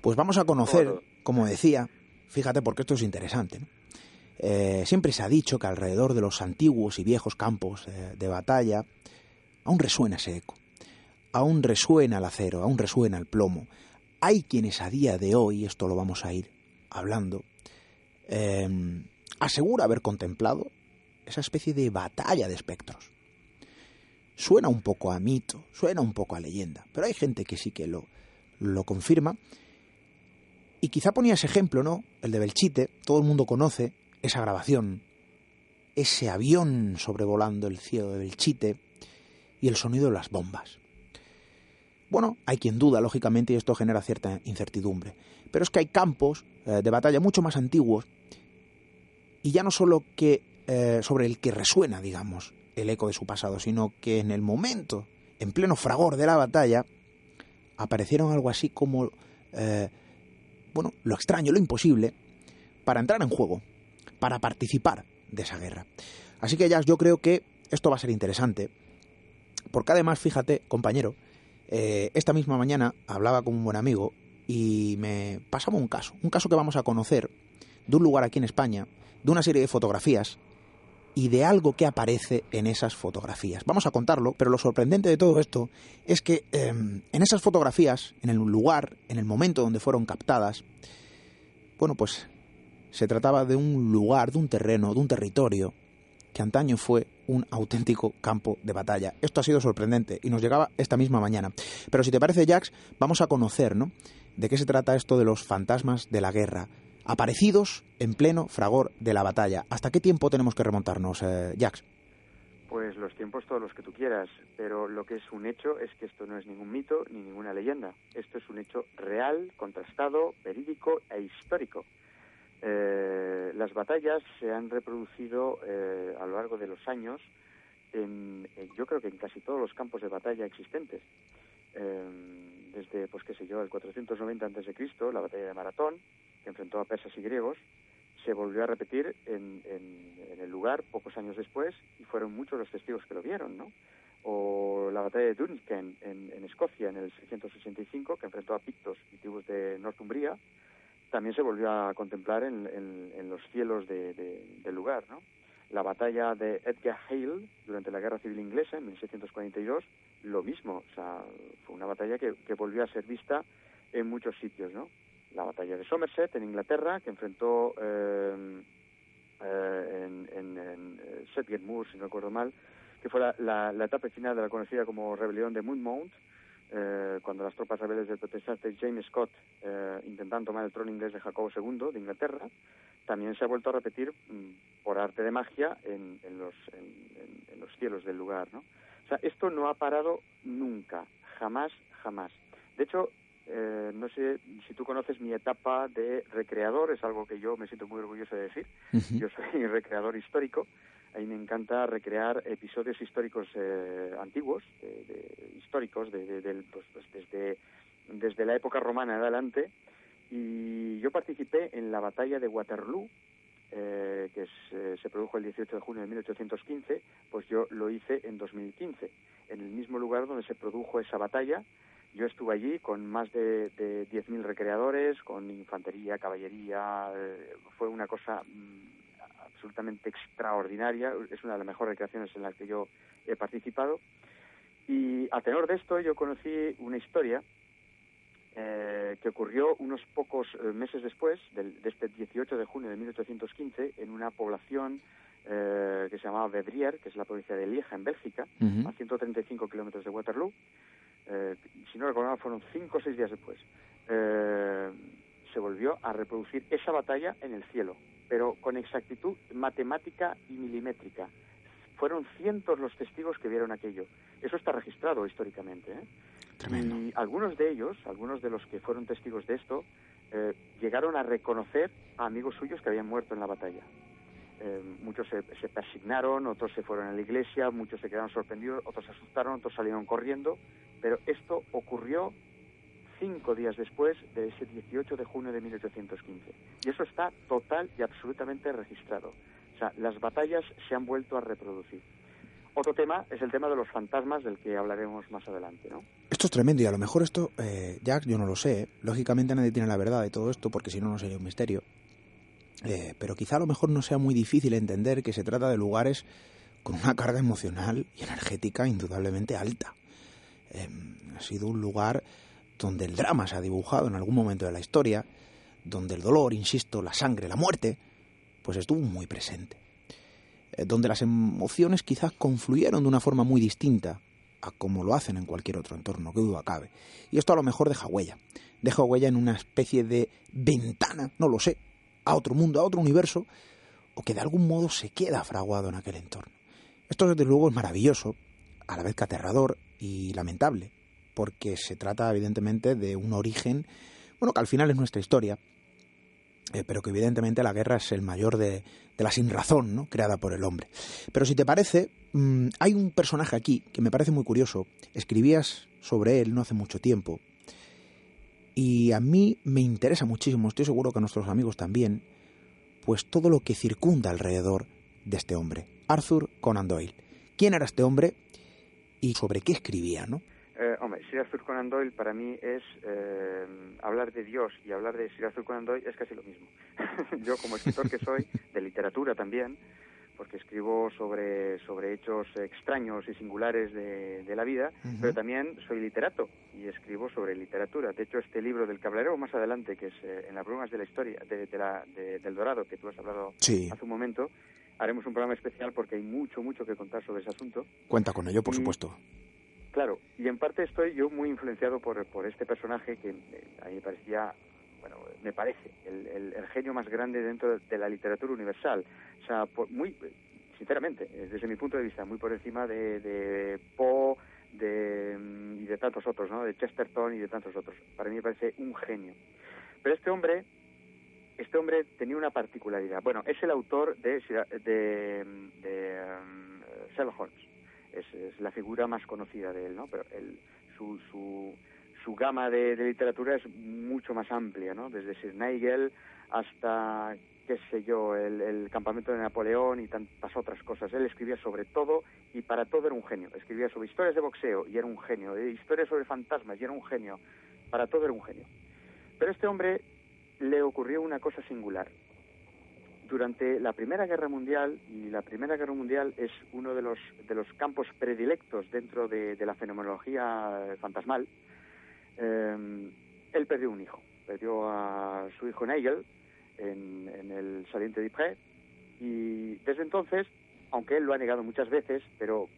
Pues vamos a conocer, como decía, fíjate porque esto es interesante. Eh, siempre se ha dicho que alrededor de los antiguos y viejos campos eh, de batalla aún resuena ese eco, aún resuena el acero, aún resuena el plomo. Hay quienes a día de hoy, esto lo vamos a ir hablando, eh, asegura haber contemplado esa especie de batalla de espectros. Suena un poco a mito, suena un poco a leyenda, pero hay gente que sí que lo, lo confirma. Y quizá ponía ese ejemplo, ¿no? El de Belchite, todo el mundo conoce esa grabación, ese avión sobrevolando el cielo de Belchite y el sonido de las bombas. Bueno, hay quien duda, lógicamente, y esto genera cierta incertidumbre. Pero es que hay campos eh, de batalla mucho más antiguos y ya no solo que eh, sobre el que resuena, digamos, el eco de su pasado, sino que en el momento, en pleno fragor de la batalla, aparecieron algo así como, eh, bueno, lo extraño, lo imposible, para entrar en juego, para participar de esa guerra. Así que ya yo creo que esto va a ser interesante, porque además, fíjate, compañero, eh, esta misma mañana hablaba con un buen amigo y me pasaba un caso, un caso que vamos a conocer de un lugar aquí en España, de una serie de fotografías y de algo que aparece en esas fotografías. Vamos a contarlo, pero lo sorprendente de todo esto es que em, en esas fotografías, en el lugar, en el momento donde fueron captadas, bueno, pues se trataba de un lugar, de un terreno, de un territorio que antaño fue un auténtico campo de batalla. Esto ha sido sorprendente y nos llegaba esta misma mañana. Pero si te parece, Jax, vamos a conocer, ¿no? De qué se trata esto de los fantasmas de la guerra, aparecidos en pleno fragor de la batalla. ¿Hasta qué tiempo tenemos que remontarnos, eh, Jax? Pues los tiempos todos los que tú quieras, pero lo que es un hecho es que esto no es ningún mito ni ninguna leyenda. Esto es un hecho real, contrastado, verídico e histórico. Eh, las batallas se han reproducido eh, a lo largo de los años en, yo creo que en casi todos los campos de batalla existentes. Eh, desde, pues qué sé yo, el 490 a.C., la batalla de Maratón, que enfrentó a persas y griegos, se volvió a repetir en, el lugar pocos años después y fueron muchos los testigos que lo vieron, ¿no? O la batalla de Duncan en, Escocia en el 685, que enfrentó a pictos y tribus de Northumbria, también se volvió a contemplar en, los cielos del lugar, ¿no? La batalla de Edgar Hale durante la Guerra Civil Inglesa en 1642, lo mismo, o sea, fue una batalla que, que volvió a ser vista en muchos sitios, ¿no? La batalla de Somerset en Inglaterra, que enfrentó eh, eh, en, en, en eh, Moor, si no recuerdo mal, que fue la, etapa final de la conocida como rebelión de Monmouth, eh, cuando las tropas rebeldes del protestante James Scott eh, intentan tomar el trono inglés de Jacobo II de Inglaterra, también se ha vuelto a repetir mm, por arte de magia en, en los, en, los cielos del lugar. ¿no? O sea, esto no ha parado nunca, jamás, jamás. De hecho, eh, no sé si tú conoces mi etapa de recreador, es algo que yo me siento muy orgulloso de decir. Uh -huh. Yo soy recreador histórico. Ahí me encanta recrear episodios históricos eh, antiguos, de, de, históricos, de, pues, pues, desde, desde la época romana adelante. Y yo participé en la batalla de Waterloo, eh, que es, eh, se produjo el 18 de junio de 1815, pues yo lo hice en 2015, en el mismo lugar donde se produjo esa batalla. Yo estuve allí con más de, de 10.000 recreadores, con infantería, caballería, eh, fue una cosa mm, absolutamente extraordinaria, es una de las mejores recreaciones en las que yo he participado. Y a tenor de esto yo conocí una historia eh, que ocurrió unos pocos eh, meses después, del, de este 18 de junio de 1815, en una población eh, que se llamaba Vedrier, que es la provincia de Lieja, en Bélgica, uh -huh. a 135 kilómetros de Waterloo. Eh, si no recuerdo, fueron cinco o seis días después. Eh, se volvió a reproducir esa batalla en el cielo, pero con exactitud matemática y milimétrica. Fueron cientos los testigos que vieron aquello. Eso está registrado históricamente. ¿eh? Tremendo. Y algunos de ellos, algunos de los que fueron testigos de esto, eh, llegaron a reconocer a amigos suyos que habían muerto en la batalla. Eh, muchos se, se, persignaron, otros se fueron a la iglesia, muchos se quedaron sorprendidos, otros se asustaron, otros salieron corriendo, pero esto ocurrió cinco días después de ese 18 de junio de 1815. Y eso está total y absolutamente registrado. O sea, las batallas se han vuelto a reproducir. Otro tema es el tema de los fantasmas del que hablaremos más adelante, ¿no? Esto es tremendo y a lo mejor esto, eh, Jack, yo no lo sé. Lógicamente nadie tiene la verdad de todo esto porque si no, no sería un misterio. Eh, pero quizá a lo mejor no sea muy difícil entender que se trata de lugares con una carga emocional y energética indudablemente alta. Eh, ha sido un lugar donde el drama se ha dibujado en algún momento de la historia, donde el dolor, insisto, la sangre, la muerte, pues estuvo muy presente. Eh, donde las emociones quizás confluyeron de una forma muy distinta a como lo hacen en cualquier otro entorno, que duda cabe. Y esto a lo mejor deja huella. Deja huella en una especie de ventana, no lo sé, a otro mundo, a otro universo, o que de algún modo se queda fraguado en aquel entorno. Esto desde luego es maravilloso, a la vez que aterrador y lamentable, porque se trata evidentemente de un origen, bueno, que al final es nuestra historia, eh, pero que evidentemente la guerra es el mayor de, de la sinrazón ¿no? creada por el hombre. Pero si te parece, mmm, hay un personaje aquí que me parece muy curioso, escribías sobre él no hace mucho tiempo, y a mí me interesa muchísimo, estoy seguro que a nuestros amigos también, pues todo lo que circunda alrededor de este hombre, Arthur Conan Doyle. ¿Quién era este hombre y sobre qué escribía, no? Eh, hombre, Sir Arthur Conan Doyle para mí es eh, hablar de Dios y hablar de Sir Arthur Conan Doyle es casi lo mismo. Yo como escritor que soy, de literatura también, porque escribo sobre, sobre hechos extraños y singulares de, de la vida, uh -huh. pero también soy literato y escribo sobre literatura. De hecho, este libro del que hablaremos más adelante, que es eh, En las brumas de la historia de, de la, de, del Dorado, que tú has hablado sí. hace un momento, haremos un programa especial porque hay mucho, mucho que contar sobre ese asunto. Cuenta con ello, por y, supuesto. Claro, y en parte estoy yo muy influenciado por, por este personaje que eh, a mí me parecía, bueno, me parece el, el, genio más grande dentro de la literatura universal. O sea, por, muy, sinceramente, desde mi punto de vista, muy por encima de, de Poe de, y de tantos otros, ¿no? De Chesterton y de tantos otros. Para mí me parece un genio. Pero este hombre, este hombre tenía una particularidad. Bueno, es el autor de, de, de um, Sherlock Holmes es, es, la figura más conocida de él, ¿no? Pero él, su, su, su gama de, literatura es mucho más amplia, ¿no? Desde Sir hasta, qué sé yo, el, campamento de Napoleón y tantas otras cosas. Él escribía sobre todo y para todo era un genio. Escribía sobre historias de boxeo y era un genio, historias sobre fantasmas y era un genio. Para todo era un genio. Pero a este hombre le ocurrió una cosa singular. durante la Primera Guerra Mundial, y la Primera Guerra Mundial es uno de los, de los campos predilectos dentro de, la fenomenología fantasmal, eh, él perdió un hijo. Perdió a su hijo Nigel en, en el Saliente de Ypres, y desde entonces, aunque él lo ha negado muchas veces, pero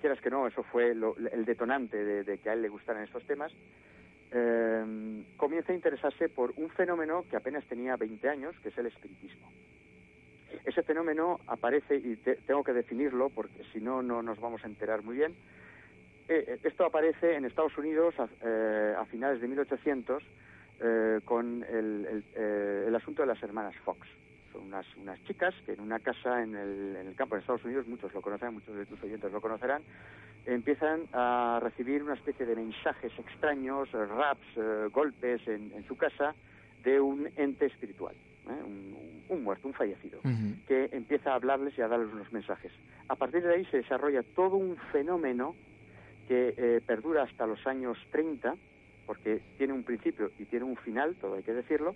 quieras que no, eso fue el detonante de, que a él le gustaran estos temas, eh, comienza a interesarse por un fenómeno que apenas tenía 20 años, que es el espiritismo. Ese fenómeno aparece, y tengo que definirlo porque si no, no nos vamos a enterar muy bien. Eh, eh, esto aparece en Estados Unidos a, finales de 1800 con el, el asunto de las hermanas Fox son unas, unas chicas que en una casa en el, en el campo de Estados Unidos, muchos lo conocerán, muchos de tus oyentes lo conocerán, empiezan a recibir una especie de mensajes extraños, raps, eh, golpes en, en, su casa de un ente espiritual, ¿eh? un, un, muerto, un fallecido, que empieza a hablarles y a darles unos mensajes. A partir de ahí se desarrolla todo un fenómeno que eh, perdura hasta los años 30, porque tiene un principio y tiene un final, todo hay que decirlo,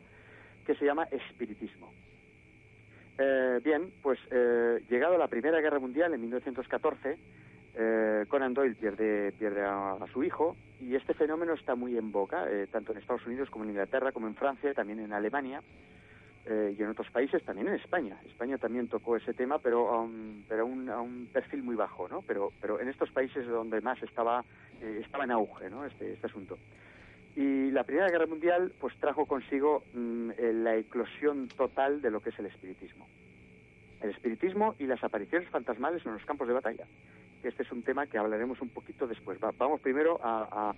que se llama espiritismo. Eh, bien, pues eh, llegado la Primera Guerra Mundial en 1914, eh, Conan Doyle pierde, pierde a, su hijo y este fenómeno está muy en boca, eh, tanto en Estados Unidos como en Inglaterra, como en Francia, también en Alemania y en otros países, también en España. España también tocó ese tema, pero, a un, pero un, a un perfil muy bajo, ¿no? Pero, pero en estos países donde más estaba, estaba en auge, ¿no? Este, este asunto. Y la Primera Guerra Mundial pues trajo consigo mm, la eclosión total de lo que es el espiritismo. El espiritismo y las apariciones fantasmales en los campos de batalla. Este es un tema que hablaremos un poquito después. vamos primero a,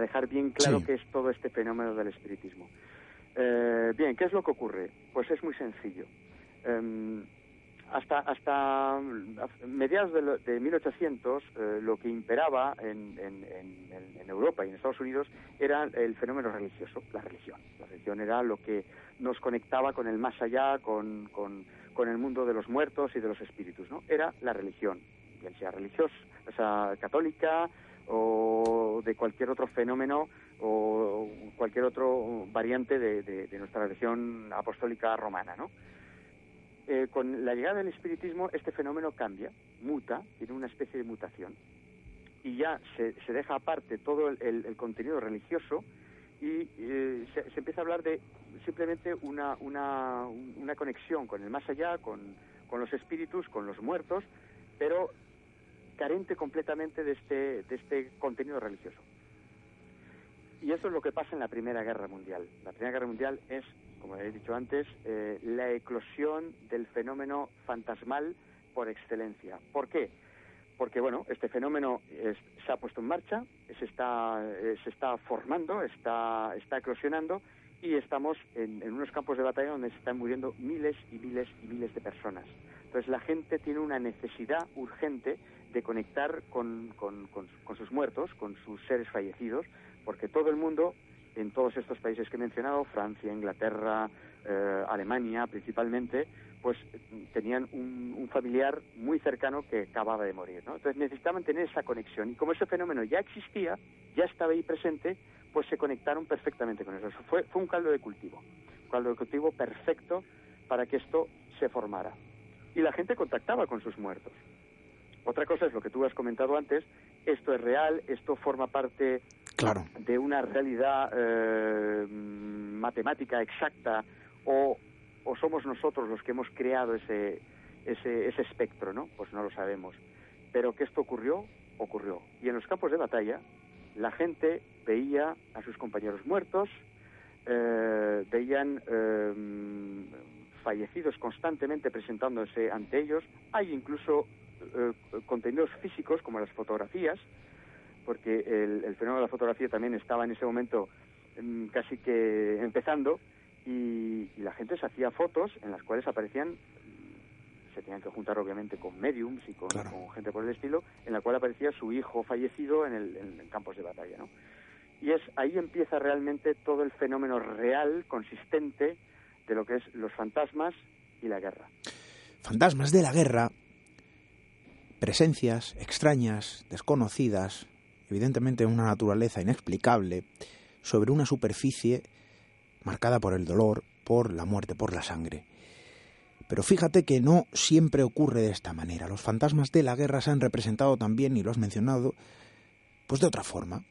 dejar bien claro qué es todo este fenómeno del espiritismo. Eh, bien, ¿qué es lo que ocurre? Pues es muy sencillo. Em, hasta, hasta mediados de, de 1800 eh, lo que imperaba en, en, en, Europa y en Estados Unidos era el fenómeno religioso, la religión. La religión era lo que nos conectaba con el más allá, con, con, con el mundo de los muertos y de los espíritus. ¿no? Era la religión, bien sea religiosa, o sea, católica o de cualquier otro fenómeno o cualquier otro variante de, nuestra religión apostólica romana, ¿no? Eh, con la llegada del espiritismo este fenómeno cambia, muta, tiene una especie de mutación y ya se, se deja aparte todo el, contenido religioso y eh, se, empieza a hablar de simplemente una, una, una conexión con el más allá, con, con, los espíritus, con los muertos, pero carente completamente de este, de este contenido religioso. Y eso es lo que pasa en la Primera Guerra Mundial. La Primera Guerra Mundial es como he dicho antes, eh, la eclosión del fenómeno fantasmal por excelencia. ¿Por qué? Porque, bueno, este fenómeno se ha puesto en marcha, se está, eh, se está formando, está, está eclosionando y estamos en, unos campos de batalla donde se están muriendo miles y miles y miles de personas. Entonces la gente tiene una necesidad urgente de conectar con, con sus muertos, con sus seres fallecidos, porque todo el mundo en todos estos países que he mencionado, Francia, Inglaterra, eh, Alemania principalmente, pues tenían un, familiar muy cercano que acababa de morir. Entonces necesitaban tener esa conexión y como ese fenómeno ya existía, ya estaba ahí presente, pues se conectaron perfectamente con eso. Fue, fue un caldo de cultivo, un caldo de cultivo perfecto para que esto se formara. Y la gente contactaba con sus muertos. Otra cosa es lo que tú has comentado antes, esto es real, esto forma parte claro. de una realidad eh, matemática exacta o, o, somos nosotros los que hemos creado ese, ese, ese espectro, ¿no? Pues no lo sabemos. Pero que esto ocurrió, ocurrió. Y en los campos de batalla, la gente veía a sus compañeros muertos, eh, veían eh, fallecidos constantemente presentándose ante ellos. Hay incluso eh, contenidos físicos como las fotografías, porque el, fenómeno de la fotografía también estaba en ese momento mm, casi que empezando y, la gente se hacía fotos en las cuales aparecían mm, se tenían que juntar obviamente con mediums y con, gente por el estilo, en la cual aparecía su hijo fallecido en, el, en campos de batalla, ¿no? Y es ahí empieza realmente todo el fenómeno real, consistente, de lo que es los fantasmas y la guerra. Fantasmas de la guerra presencias extrañas, desconocidas, evidentemente una naturaleza inexplicable, sobre una superficie marcada por el dolor, por la muerte, por la sangre. Pero fíjate que no siempre ocurre de esta manera. Los fantasmas de la guerra se han representado también, y lo has mencionado, pues de otra forma.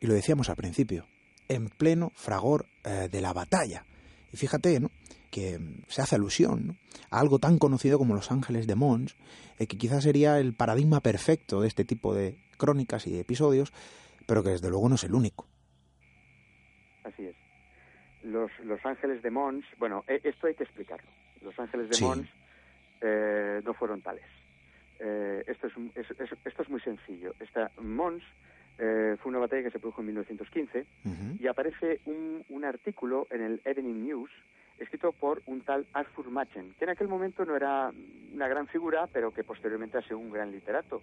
Y lo decíamos al principio, en pleno fragor eh, de la batalla. Y fíjate, ¿no? que se hace alusión a algo tan conocido como Los Ángeles de Mons, eh, que quizás sería el paradigma perfecto de este tipo de crónicas y de episodios, pero que desde luego no es el único. Así es. Los, los Ángeles de Mons, bueno, e, esto hay que explicarlo. Los Ángeles de Mons eh, no fueron tales. Eh, esto, es, esto es muy sencillo. Esta Mons fue una batalla que se produjo en 1915 y aparece un, un artículo en el Evening News escrito por un tal Arthur Machen, que en aquel momento no era una gran figura, pero que posteriormente ha sido un gran literato.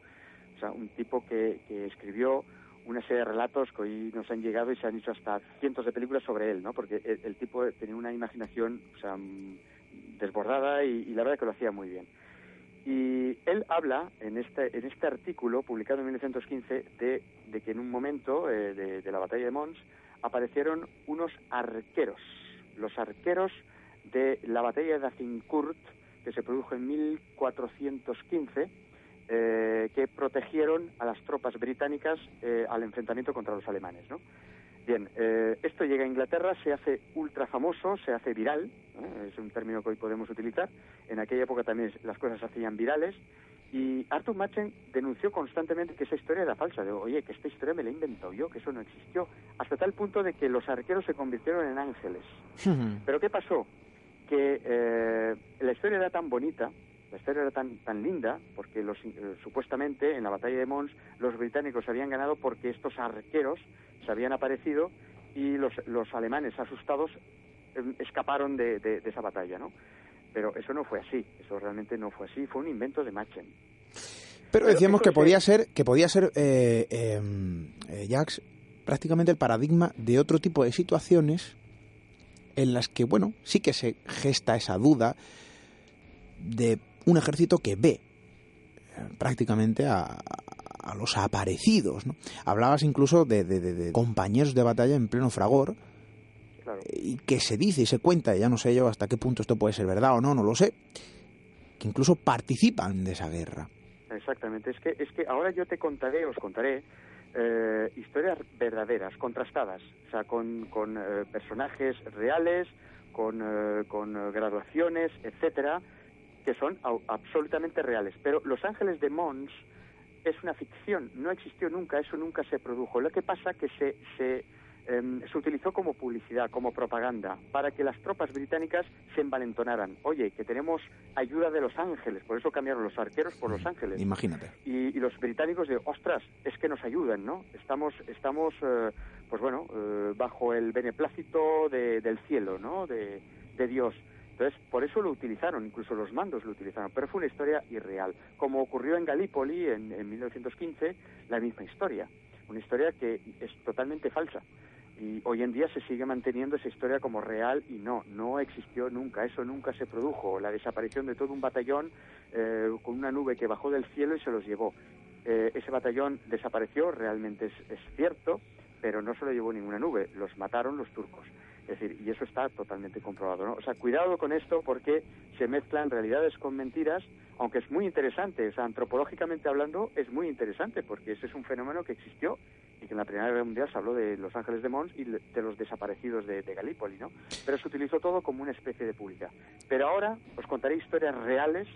O sea, un tipo que, escribió una serie de relatos que hoy nos han llegado y se han hecho hasta cientos de películas sobre él, ¿no? Porque el, tipo tenía una imaginación o sea, desbordada y, la verdad que lo hacía muy bien. Y él habla en este, en este artículo publicado en 1915 de, de que en un momento eh, de, la batalla de Mons aparecieron unos arqueros los arqueros de la batalla de Azincourt, que se produjo en 1415, eh, que protegieron a las tropas británicas eh, al enfrentamiento contra los alemanes. Bien, eh, esto llega a Inglaterra, se hace ultra famoso, se hace viral, es un término que hoy podemos utilizar. En aquella época también las cosas se hacían virales y Arthur Machen denunció constantemente que esa historia era falsa. De, oye, que esta historia me la he inventado yo, que eso no existió. Hasta tal punto de que los arqueros se convirtieron en ángeles. Pero ¿qué pasó? Que eh, la historia era tan bonita, la historia era tan, tan linda, porque los, eh, supuestamente en la batalla de Mons los británicos habían ganado porque estos arqueros se habían aparecido y los, los alemanes asustados em, escaparon de, de esa batalla, ¿no? Pero eso no fue así, eso realmente no fue así, fue un invento de Machen. Pero, decíamos que podía ser, que podía ser eh, em, eh, Jax, prácticamente el paradigma de otro tipo de situaciones en las que, bueno, sí que se gesta esa duda de un ejército que ve eh, prácticamente a, los aparecidos. ¿no? Hablabas incluso de, compañeros de batalla en pleno fragor, y que se dice y se cuenta, ya no sé yo hasta qué punto esto puede ser verdad o no, no lo sé, que incluso participan de esa guerra. Exactamente, es que, es que ahora yo te contaré, os contaré eh, historias verdaderas, contrastadas, o sea, con, con eh, personajes reales, con, eh, con graduaciones, etcétera, que son absolutamente reales. Pero Los Ángeles de Mons es una ficción, no existió nunca, eso nunca se produjo. Lo que pasa que se, se Em, se utilizó como publicidad, como propaganda, para que las tropas británicas se envalentonaran. Oye, que tenemos ayuda de Los Ángeles, por eso cambiaron los arqueros por Los Ángeles. Imagínate. Y, los británicos de, ostras, es que nos ayudan, ¿no? Estamos, estamos eh, pues bueno, eh, bajo el beneplácito del cielo, ¿no? De, Dios. Entonces, por eso lo utilizaron, incluso los mandos lo utilizaron, pero fue una historia irreal. Como ocurrió en Galípoli en, en 1915, la misma historia. Una historia que es totalmente falsa y hoy en día se sigue manteniendo esa historia como real y no, no existió nunca, eso nunca se produjo, la desaparición de todo un batallón eh, con una nube que bajó del cielo y se los llevó. Eh, ese batallón desapareció, realmente es, es, cierto, pero no se lo llevó ninguna nube, los mataron los turcos. Es decir, y eso está totalmente comprobado, ¿no? O sea, cuidado con esto porque se mezclan realidades con mentiras, aunque es muy interesante, o sea, antropológicamente hablando es muy interesante porque ese es un fenómeno que existió y que en la Primera Guerra Mundial se habló de los Ángeles de Mons y de los desaparecidos de, de Galípoli, ¿no? Pero se utilizó todo como una especie de publicidad. Pero ahora os contaré historias reales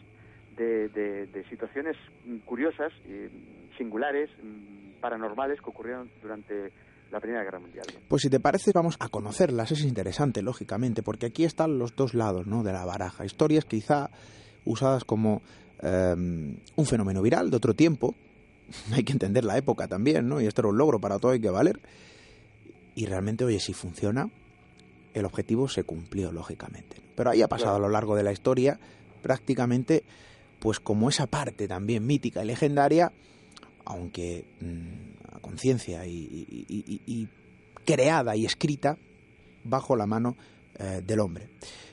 de, de, situaciones curiosas, y singulares, mm, paranormales que ocurrieron durante la Primera Guerra Mundial. Pues si te parece, vamos a conocerlas. Es interesante, lógicamente, porque aquí están los dos lados ¿no? de la baraja. Historias quizá usadas como em, un fenómeno viral de otro tiempo, hay que entender la época también, ¿no? Y esto era un logro, para todo hay que valer. Y realmente, oye, si funciona, el objetivo se cumplió, lógicamente. Pero ahí ha pasado a lo largo de la historia prácticamente, pues como esa parte también mítica y legendaria, aunque mm, conciencia y, creada y escrita bajo la mano eh, del hombre.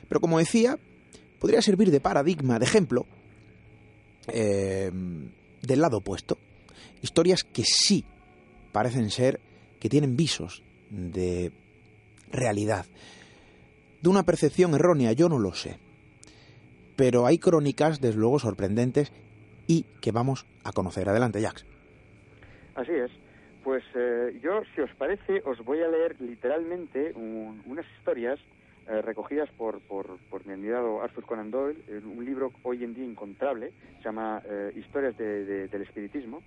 Pero como decía, podría servir de paradigma, de ejemplo, eh, del lado opuesto, Historias que sí parecen ser que tienen visos de realidad. De una percepción errónea, yo no lo sé. pero hay crónicas, desde luego, sorprendentes y que vamos a conocer. Adelante, Jax. Así es. Pues eh, yo, si os parece, os voy a leer literalmente unas historias eh, recogidas por, por, mi admirado Arthur Conan Doyle, en un libro hoy en día encontrable, se llama eh, Historias del Espiritismo,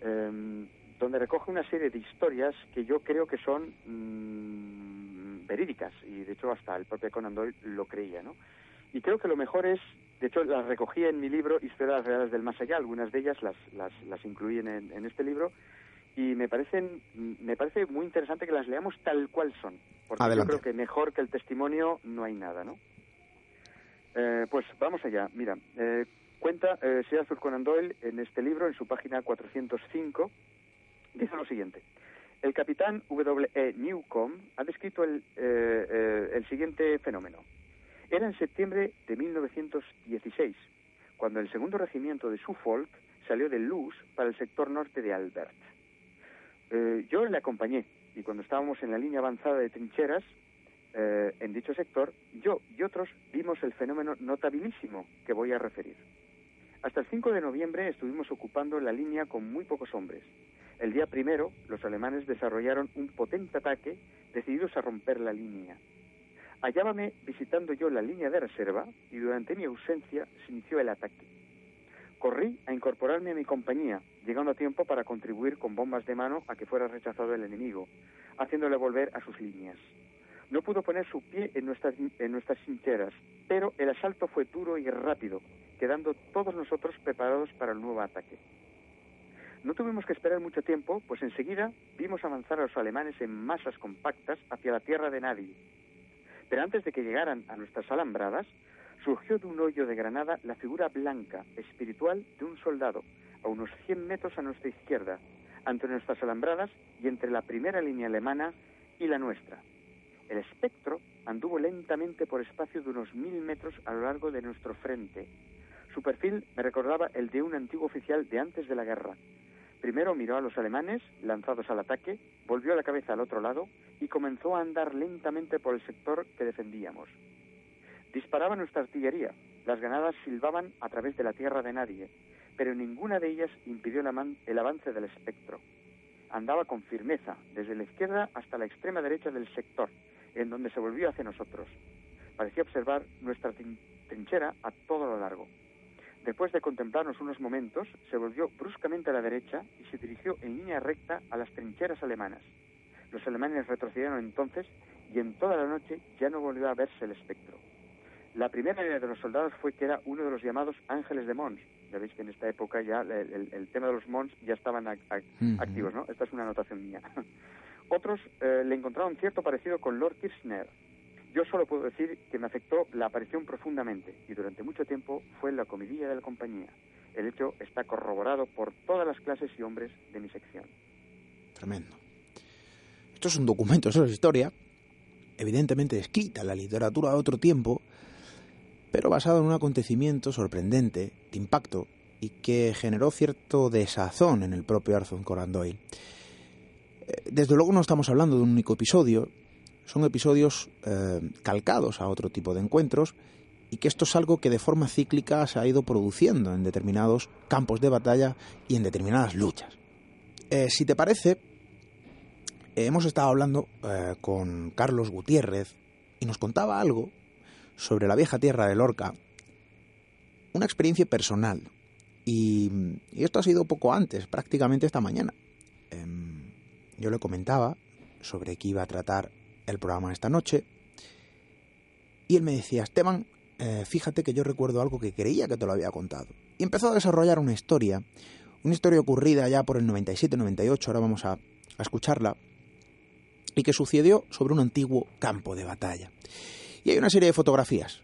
em, donde recoge una serie de historias que yo creo que son mm, verídicas, y de hecho hasta el propio Conan Doyle lo creía, ¿no? Y creo que lo mejor es, de hecho las recogí en mi libro Historias Reales del Más Allá, algunas de ellas las, las, incluí en este libro, y me parecen me parece muy interesante que las leamos tal cual son porque yo creo que mejor que el testimonio no hay nada no eh, pues vamos allá mira eh, cuenta eh, Sir Arthur Conan Doyle en este libro en su página 405 dice lo siguiente el capitán W. E. Newcomb ha descrito el, eh, el siguiente fenómeno era en septiembre de 1916 cuando el segundo regimiento de Suffolk salió de Luz para el sector norte de Albert eh, yo le acompañé y cuando estábamos en la línea avanzada de trincheras, eh, en dicho sector, yo y otros vimos el fenómeno notabilísimo que voy a referir. Hasta el 5 de noviembre estuvimos ocupando la línea con muy pocos hombres. El día primero, los alemanes desarrollaron un potente ataque decididos a romper la línea. Hallábame visitando yo la línea de reserva y durante mi ausencia se inició el ataque. Corrí a incorporarme a mi compañía, llegando a tiempo para contribuir con bombas de mano a que fuera rechazado el enemigo, haciéndole volver a sus líneas. No pudo poner su pie en nuestras, en nuestras sincheras, pero el asalto fue duro y rápido, quedando todos nosotros preparados para el nuevo ataque. No tuvimos que esperar mucho tiempo, pues enseguida vimos avanzar a los alemanes en masas compactas hacia la tierra de nadie. Pero antes de que llegaran a nuestras alambradas, surgió de un hoyo de granada la figura blanca, espiritual, de un soldado, a unos 100 metros a nuestra izquierda, ante nuestras alambradas y entre la primera línea alemana y la nuestra. El espectro anduvo lentamente por espacio de unos mil metros a lo largo de nuestro frente. Su perfil me recordaba el de un antiguo oficial de antes de la guerra. Primero miró a los alemanes, lanzados al ataque, volvió la cabeza al otro lado y comenzó a andar lentamente por el sector que defendíamos. Disparaba nuestra artillería. Las granadas silbaban a través de la tierra de nadie, pero ninguna de ellas impidió el avance del espectro. Andaba con firmeza, desde la izquierda hasta la extrema derecha del sector, en donde se volvió hacia nosotros. Parecía observar nuestra trinchera a todo lo largo. Después de contemplarnos unos momentos, se volvió bruscamente a la derecha y se dirigió en línea recta a las trincheras alemanas. Los alemanes retrocedieron entonces y en toda la noche ya no volvió a verse el espectro. La primera idea de los soldados fue que era uno de los llamados ángeles de Mons. Ya veis que en esta época ya el, tema de los Mons ya estaban activos, ¿no? Esta es una anotación mía. Otros eh, le encontraron cierto parecido con Lord Kirchner. Yo solo puedo decir que me afectó la aparición profundamente y durante mucho tiempo fue la comidilla de la compañía. El hecho está corroborado por todas las clases y hombres de mi sección. Tremendo. Esto es un documento, eso es historia, evidentemente escrita en la literatura de otro tiempo, pero basado en un acontecimiento sorprendente, de impacto, y que generó cierto desazón en el propio Arthur Conan. Eh, desde luego no estamos hablando de un único episodio, son episodios eh, calcados a otro tipo de encuentros y que esto es algo que de forma cíclica se ha ido produciendo en determinados campos de batalla y en determinadas luchas. Eh, si te parece, hemos estado hablando con Carlos Gutiérrez y nos contaba algo sobre la vieja tierra de Lorca, una experiencia personal. Y, esto ha sido poco antes, prácticamente esta mañana. Em, yo le comentaba sobre qué iba a tratar el programa esta noche. Y él me decía, Esteban, eh, fíjate que yo recuerdo algo que creía que te lo había contado. Y empezó a desarrollar una historia, una historia ocurrida ya por el 97-98, ahora vamos a, a escucharla, y que sucedió sobre un antiguo campo de batalla. Y hay una serie de fotografías,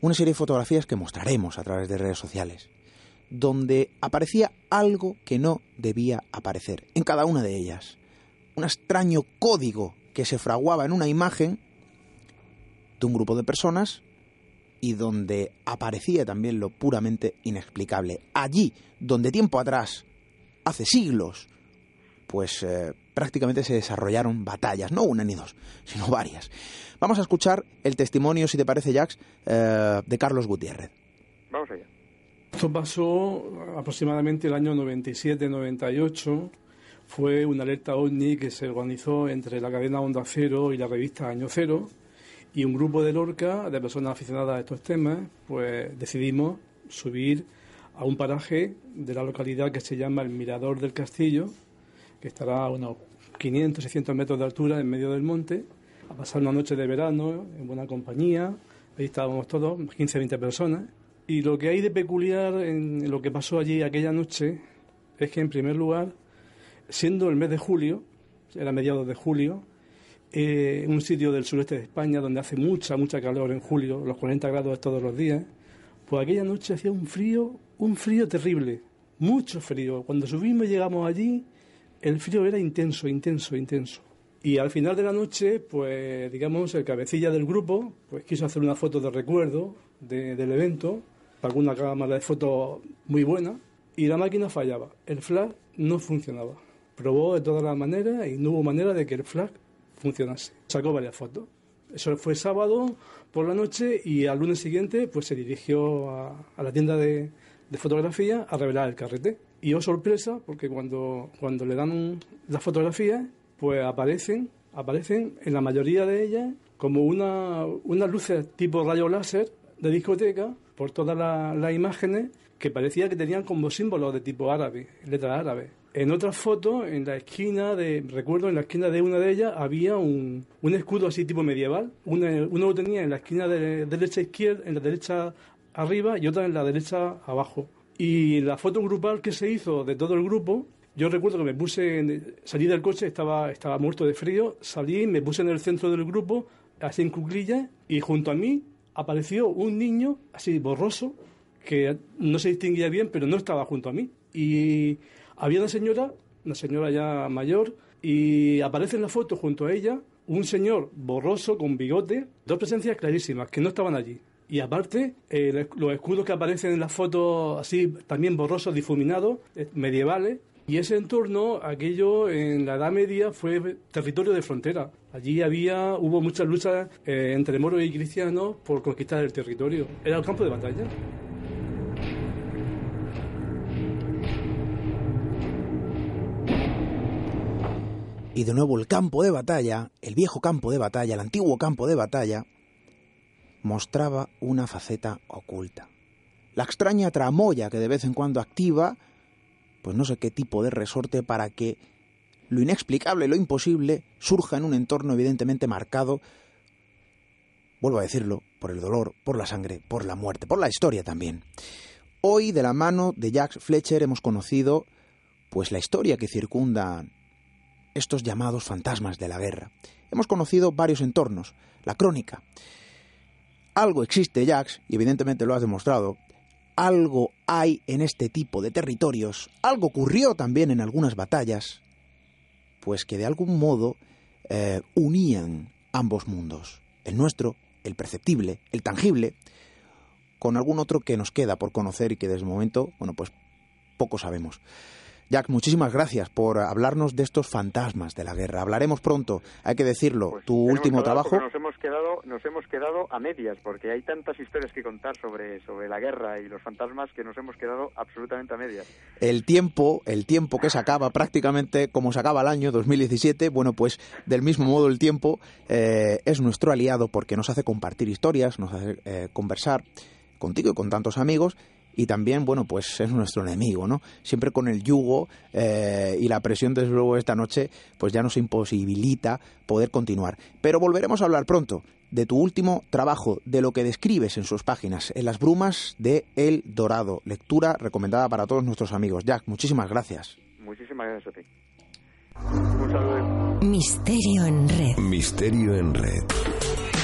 una serie de fotografías que mostraremos a través de redes sociales, donde aparecía algo que no debía aparecer en cada una de ellas. Un extraño código que se fraguaba en una imagen de un grupo de personas y donde aparecía también lo puramente inexplicable. Allí donde tiempo atrás, hace siglos, pues eh, prácticamente se desarrollaron batallas, no una ni dos, sino varias. Vamos a escuchar el testimonio, si te parece, Jax, eh, de Carlos Gutiérrez. Vamos allá. Esto pasó aproximadamente el año 97-98. Fue una alerta OVNI que se organizó entre la cadena Onda Cero y la revista Año Cero. Y un grupo de Lorca, de personas aficionadas a estos temas, pues decidimos subir a un paraje de la localidad que se llama el Mirador del Castillo, que estará a unos 500, 600 metros de altura en medio del monte, a pasar una noche de verano en buena compañía. Ahí estábamos todos, 15, 20 personas y lo que hay de peculiar en lo que pasó allí aquella noche es que, en primer lugar, siendo el mes de julio, era mediados de julio, eh, un sitio del sureste de España donde hace mucha, mucha calor en julio, los 40 grados todos los días, pues aquella noche hacía un frío, un frío terrible, mucho frío. Cuando subimos y llegamos allí, el frío era intenso, intenso, intenso. Y al final de la noche, pues digamos, el cabecilla del grupo, pues quiso hacer una foto de recuerdo del evento alguna cámara de fotos muy buena y la máquina fallaba. El flash no funcionaba. Probó de todas las maneras y no hubo manera de que el flash funcionase. Sacó varias fotos. Eso fue sábado por la noche y al lunes siguiente pues se dirigió a, la tienda de, fotografía a revelar el carrete. Y oh sorpresa, porque cuando, cuando le dan las fotografías, pues aparecen, aparecen en la mayoría de ellas como una, unas luces tipo rayo láser de discoteca por todas las imágenes que parecía que tenían como símbolos de tipo árabe, letras árabes. En otras fotos, en la esquina de, recuerdo, en la esquina de una de ellas había un, un escudo así tipo medieval. uno lo tenía en la esquina de, derecha izquierda, en la derecha arriba y otra en la derecha abajo. Y la foto grupal que se hizo de todo el grupo, yo recuerdo que me puse, salí del coche, estaba, estaba muerto de frío, salí, me puse en el centro del grupo, así en cuclillas, y junto a mí apareció un niño así borroso que no se distinguía bien, pero no estaba junto a mí. Y había una señora, una señora ya mayor, y aparece en la foto junto a ella un señor borroso con bigote, dos presencias clarísimas que no estaban allí. Y aparte, los escudos que aparecen en la foto así también borrosos, difuminados, eh, medievales, y ese entorno, aquello en la Edad Media fue territorio de frontera. Allí había, hubo muchas luchas eh, entre moros y cristianos por conquistar el territorio. Era el campo de batalla. Y de nuevo el campo de batalla, el viejo campo de batalla, el antiguo campo de batalla, mostraba una faceta oculta. La extraña tramoya que de vez en cuando activa pues no sé qué tipo de resorte para que lo inexplicable, lo imposible, surja en un entorno evidentemente marcado, vuelvo a decirlo, por el dolor, por la sangre, por la muerte, por la historia también. Hoy, de la mano de Jack Fletcher, hemos conocido pues la historia que circunda estos llamados fantasmas de la guerra. Hemos conocido varios entornos, la crónica. Algo existe, Jax, y evidentemente lo has demostrado, algo hay en este tipo de territorios, algo ocurrió también en algunas batallas, pues que de algún modo eh, unían ambos mundos, el nuestro, el perceptible, el tangible, con algún otro que nos queda por conocer y que desde el momento, bueno, pues poco sabemos. Jack, muchísimas gracias por hablarnos de estos fantasmas de la guerra. Hablaremos pronto, hay que decirlo. Pues tu último trabajo. Nos hemos quedado, nos hemos quedado a medias, porque hay tantas historias que contar sobre sobre la guerra y los fantasmas que nos hemos quedado absolutamente a medias. El tiempo, el tiempo que se acaba prácticamente como se acaba el año 2017, bueno, pues del mismo modo el tiempo eh, es nuestro aliado porque nos hace compartir historias, nos hace eh, conversar contigo y con tantos amigos y también, bueno, pues es nuestro enemigo, ¿no? Siempre con el yugo eh, y la presión, desde luego, esta noche, pues ya nos imposibilita poder continuar. Pero volveremos a hablar pronto de tu último trabajo, de lo que describes en sus páginas, en las brumas de El Dorado, lectura recomendada para todos nuestros amigos. Jack, muchísimas gracias. Muchísimas gracias a ti. Un saludo. Misterio en red. Misterio en red.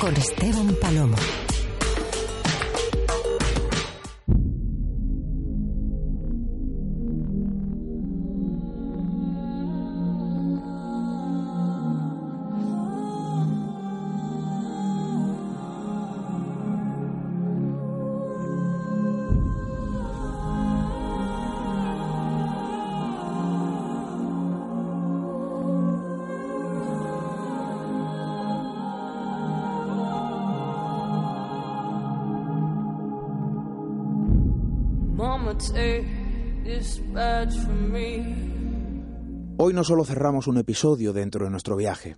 Con Esteban Palomo. Hoy no solo cerramos un episodio dentro de nuestro viaje,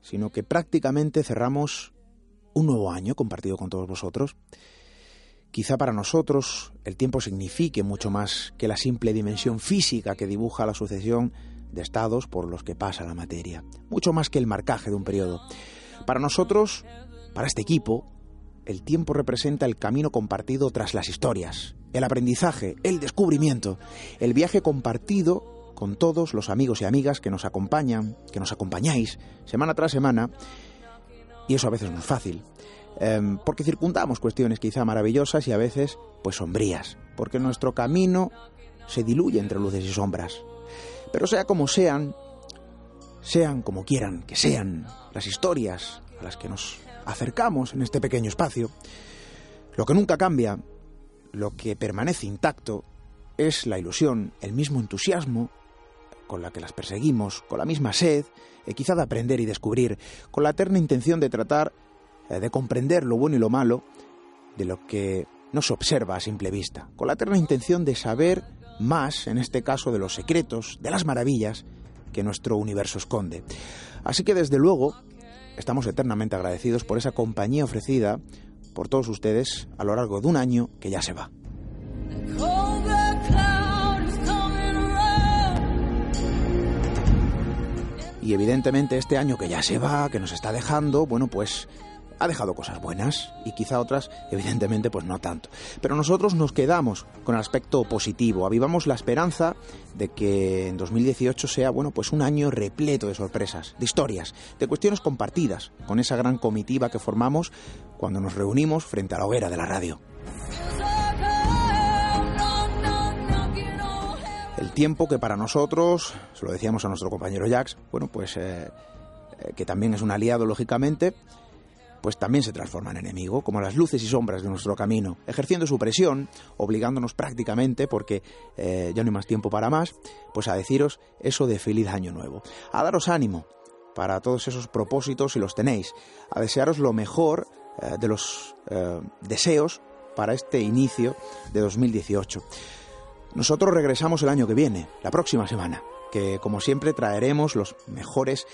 sino que prácticamente cerramos un nuevo año compartido con todos vosotros. Quizá para nosotros el tiempo signifique mucho más que la simple dimensión física que dibuja la sucesión de estados por los que pasa la materia, mucho más que el marcaje de un periodo. Para nosotros, para este equipo, el tiempo representa el camino compartido tras las historias, el aprendizaje, el descubrimiento, el viaje compartido con todos los amigos y amigas que nos acompañan, que nos acompañáis semana tras semana, y eso a veces no es fácil, em, porque circundamos cuestiones quizá maravillosas y a veces pues sombrías, porque nuestro camino se diluye entre luces y sombras. Pero sea como sean, sean como quieran que sean las historias a las que nos acercamos en este pequeño espacio, lo que nunca cambia, lo que permanece intacto, es la ilusión, el mismo entusiasmo con la que las perseguimos, con la misma sed, eh, quizá de aprender y descubrir, con la eterna intención de tratar eh, de comprender lo bueno y lo malo de lo que no se observa a simple vista, con la eterna intención de saber más, en este caso, de los secretos, de las maravillas que nuestro universo esconde. Así que desde luego estamos eternamente agradecidos por esa compañía ofrecida por todos ustedes a lo largo de un año que ya se va. Y evidentemente este año que ya se va, que nos está dejando, bueno, pues ha dejado cosas buenas y quizá otras, evidentemente, pues no tanto. Pero nosotros nos quedamos con el aspecto positivo, avivamos la esperanza de que en 2018 sea, bueno, pues un año repleto de sorpresas, de historias, de cuestiones compartidas con esa gran comitiva que formamos cuando nos reunimos frente a la hoguera de la radio. El tiempo que para nosotros, se lo decíamos a nuestro compañero Jax, bueno, pues eh, eh, que también es un aliado lógicamente, pues también se transforma en enemigo, como las luces y sombras de nuestro camino, ejerciendo su presión, obligándonos prácticamente, porque eh, ya no hay más tiempo para más, pues a deciros eso de feliz año nuevo, a daros ánimo para todos esos propósitos si los tenéis, a desearos lo mejor eh, de los eh, deseos para este inicio de 2018. Nosotros regresamos el año que viene, la próxima semana, que como siempre traeremos los mejores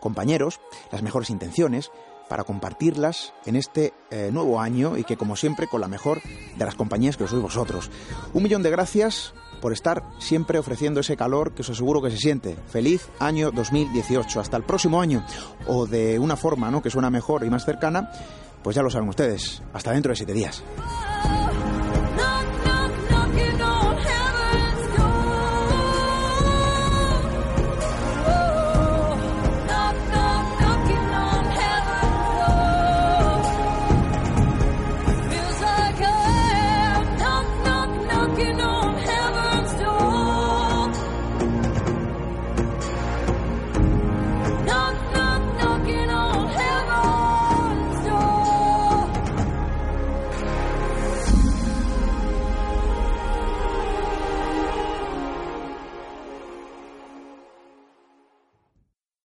compañeros, las mejores intenciones, para compartirlas en este eh, nuevo año y que como siempre con la mejor de las compañías que sois vosotros. Un millón de gracias por estar siempre ofreciendo ese calor que os aseguro que se siente. Feliz año 2018. Hasta el próximo año. O de una forma ¿no? que suena mejor y más cercana, pues ya lo saben ustedes. Hasta dentro de siete días.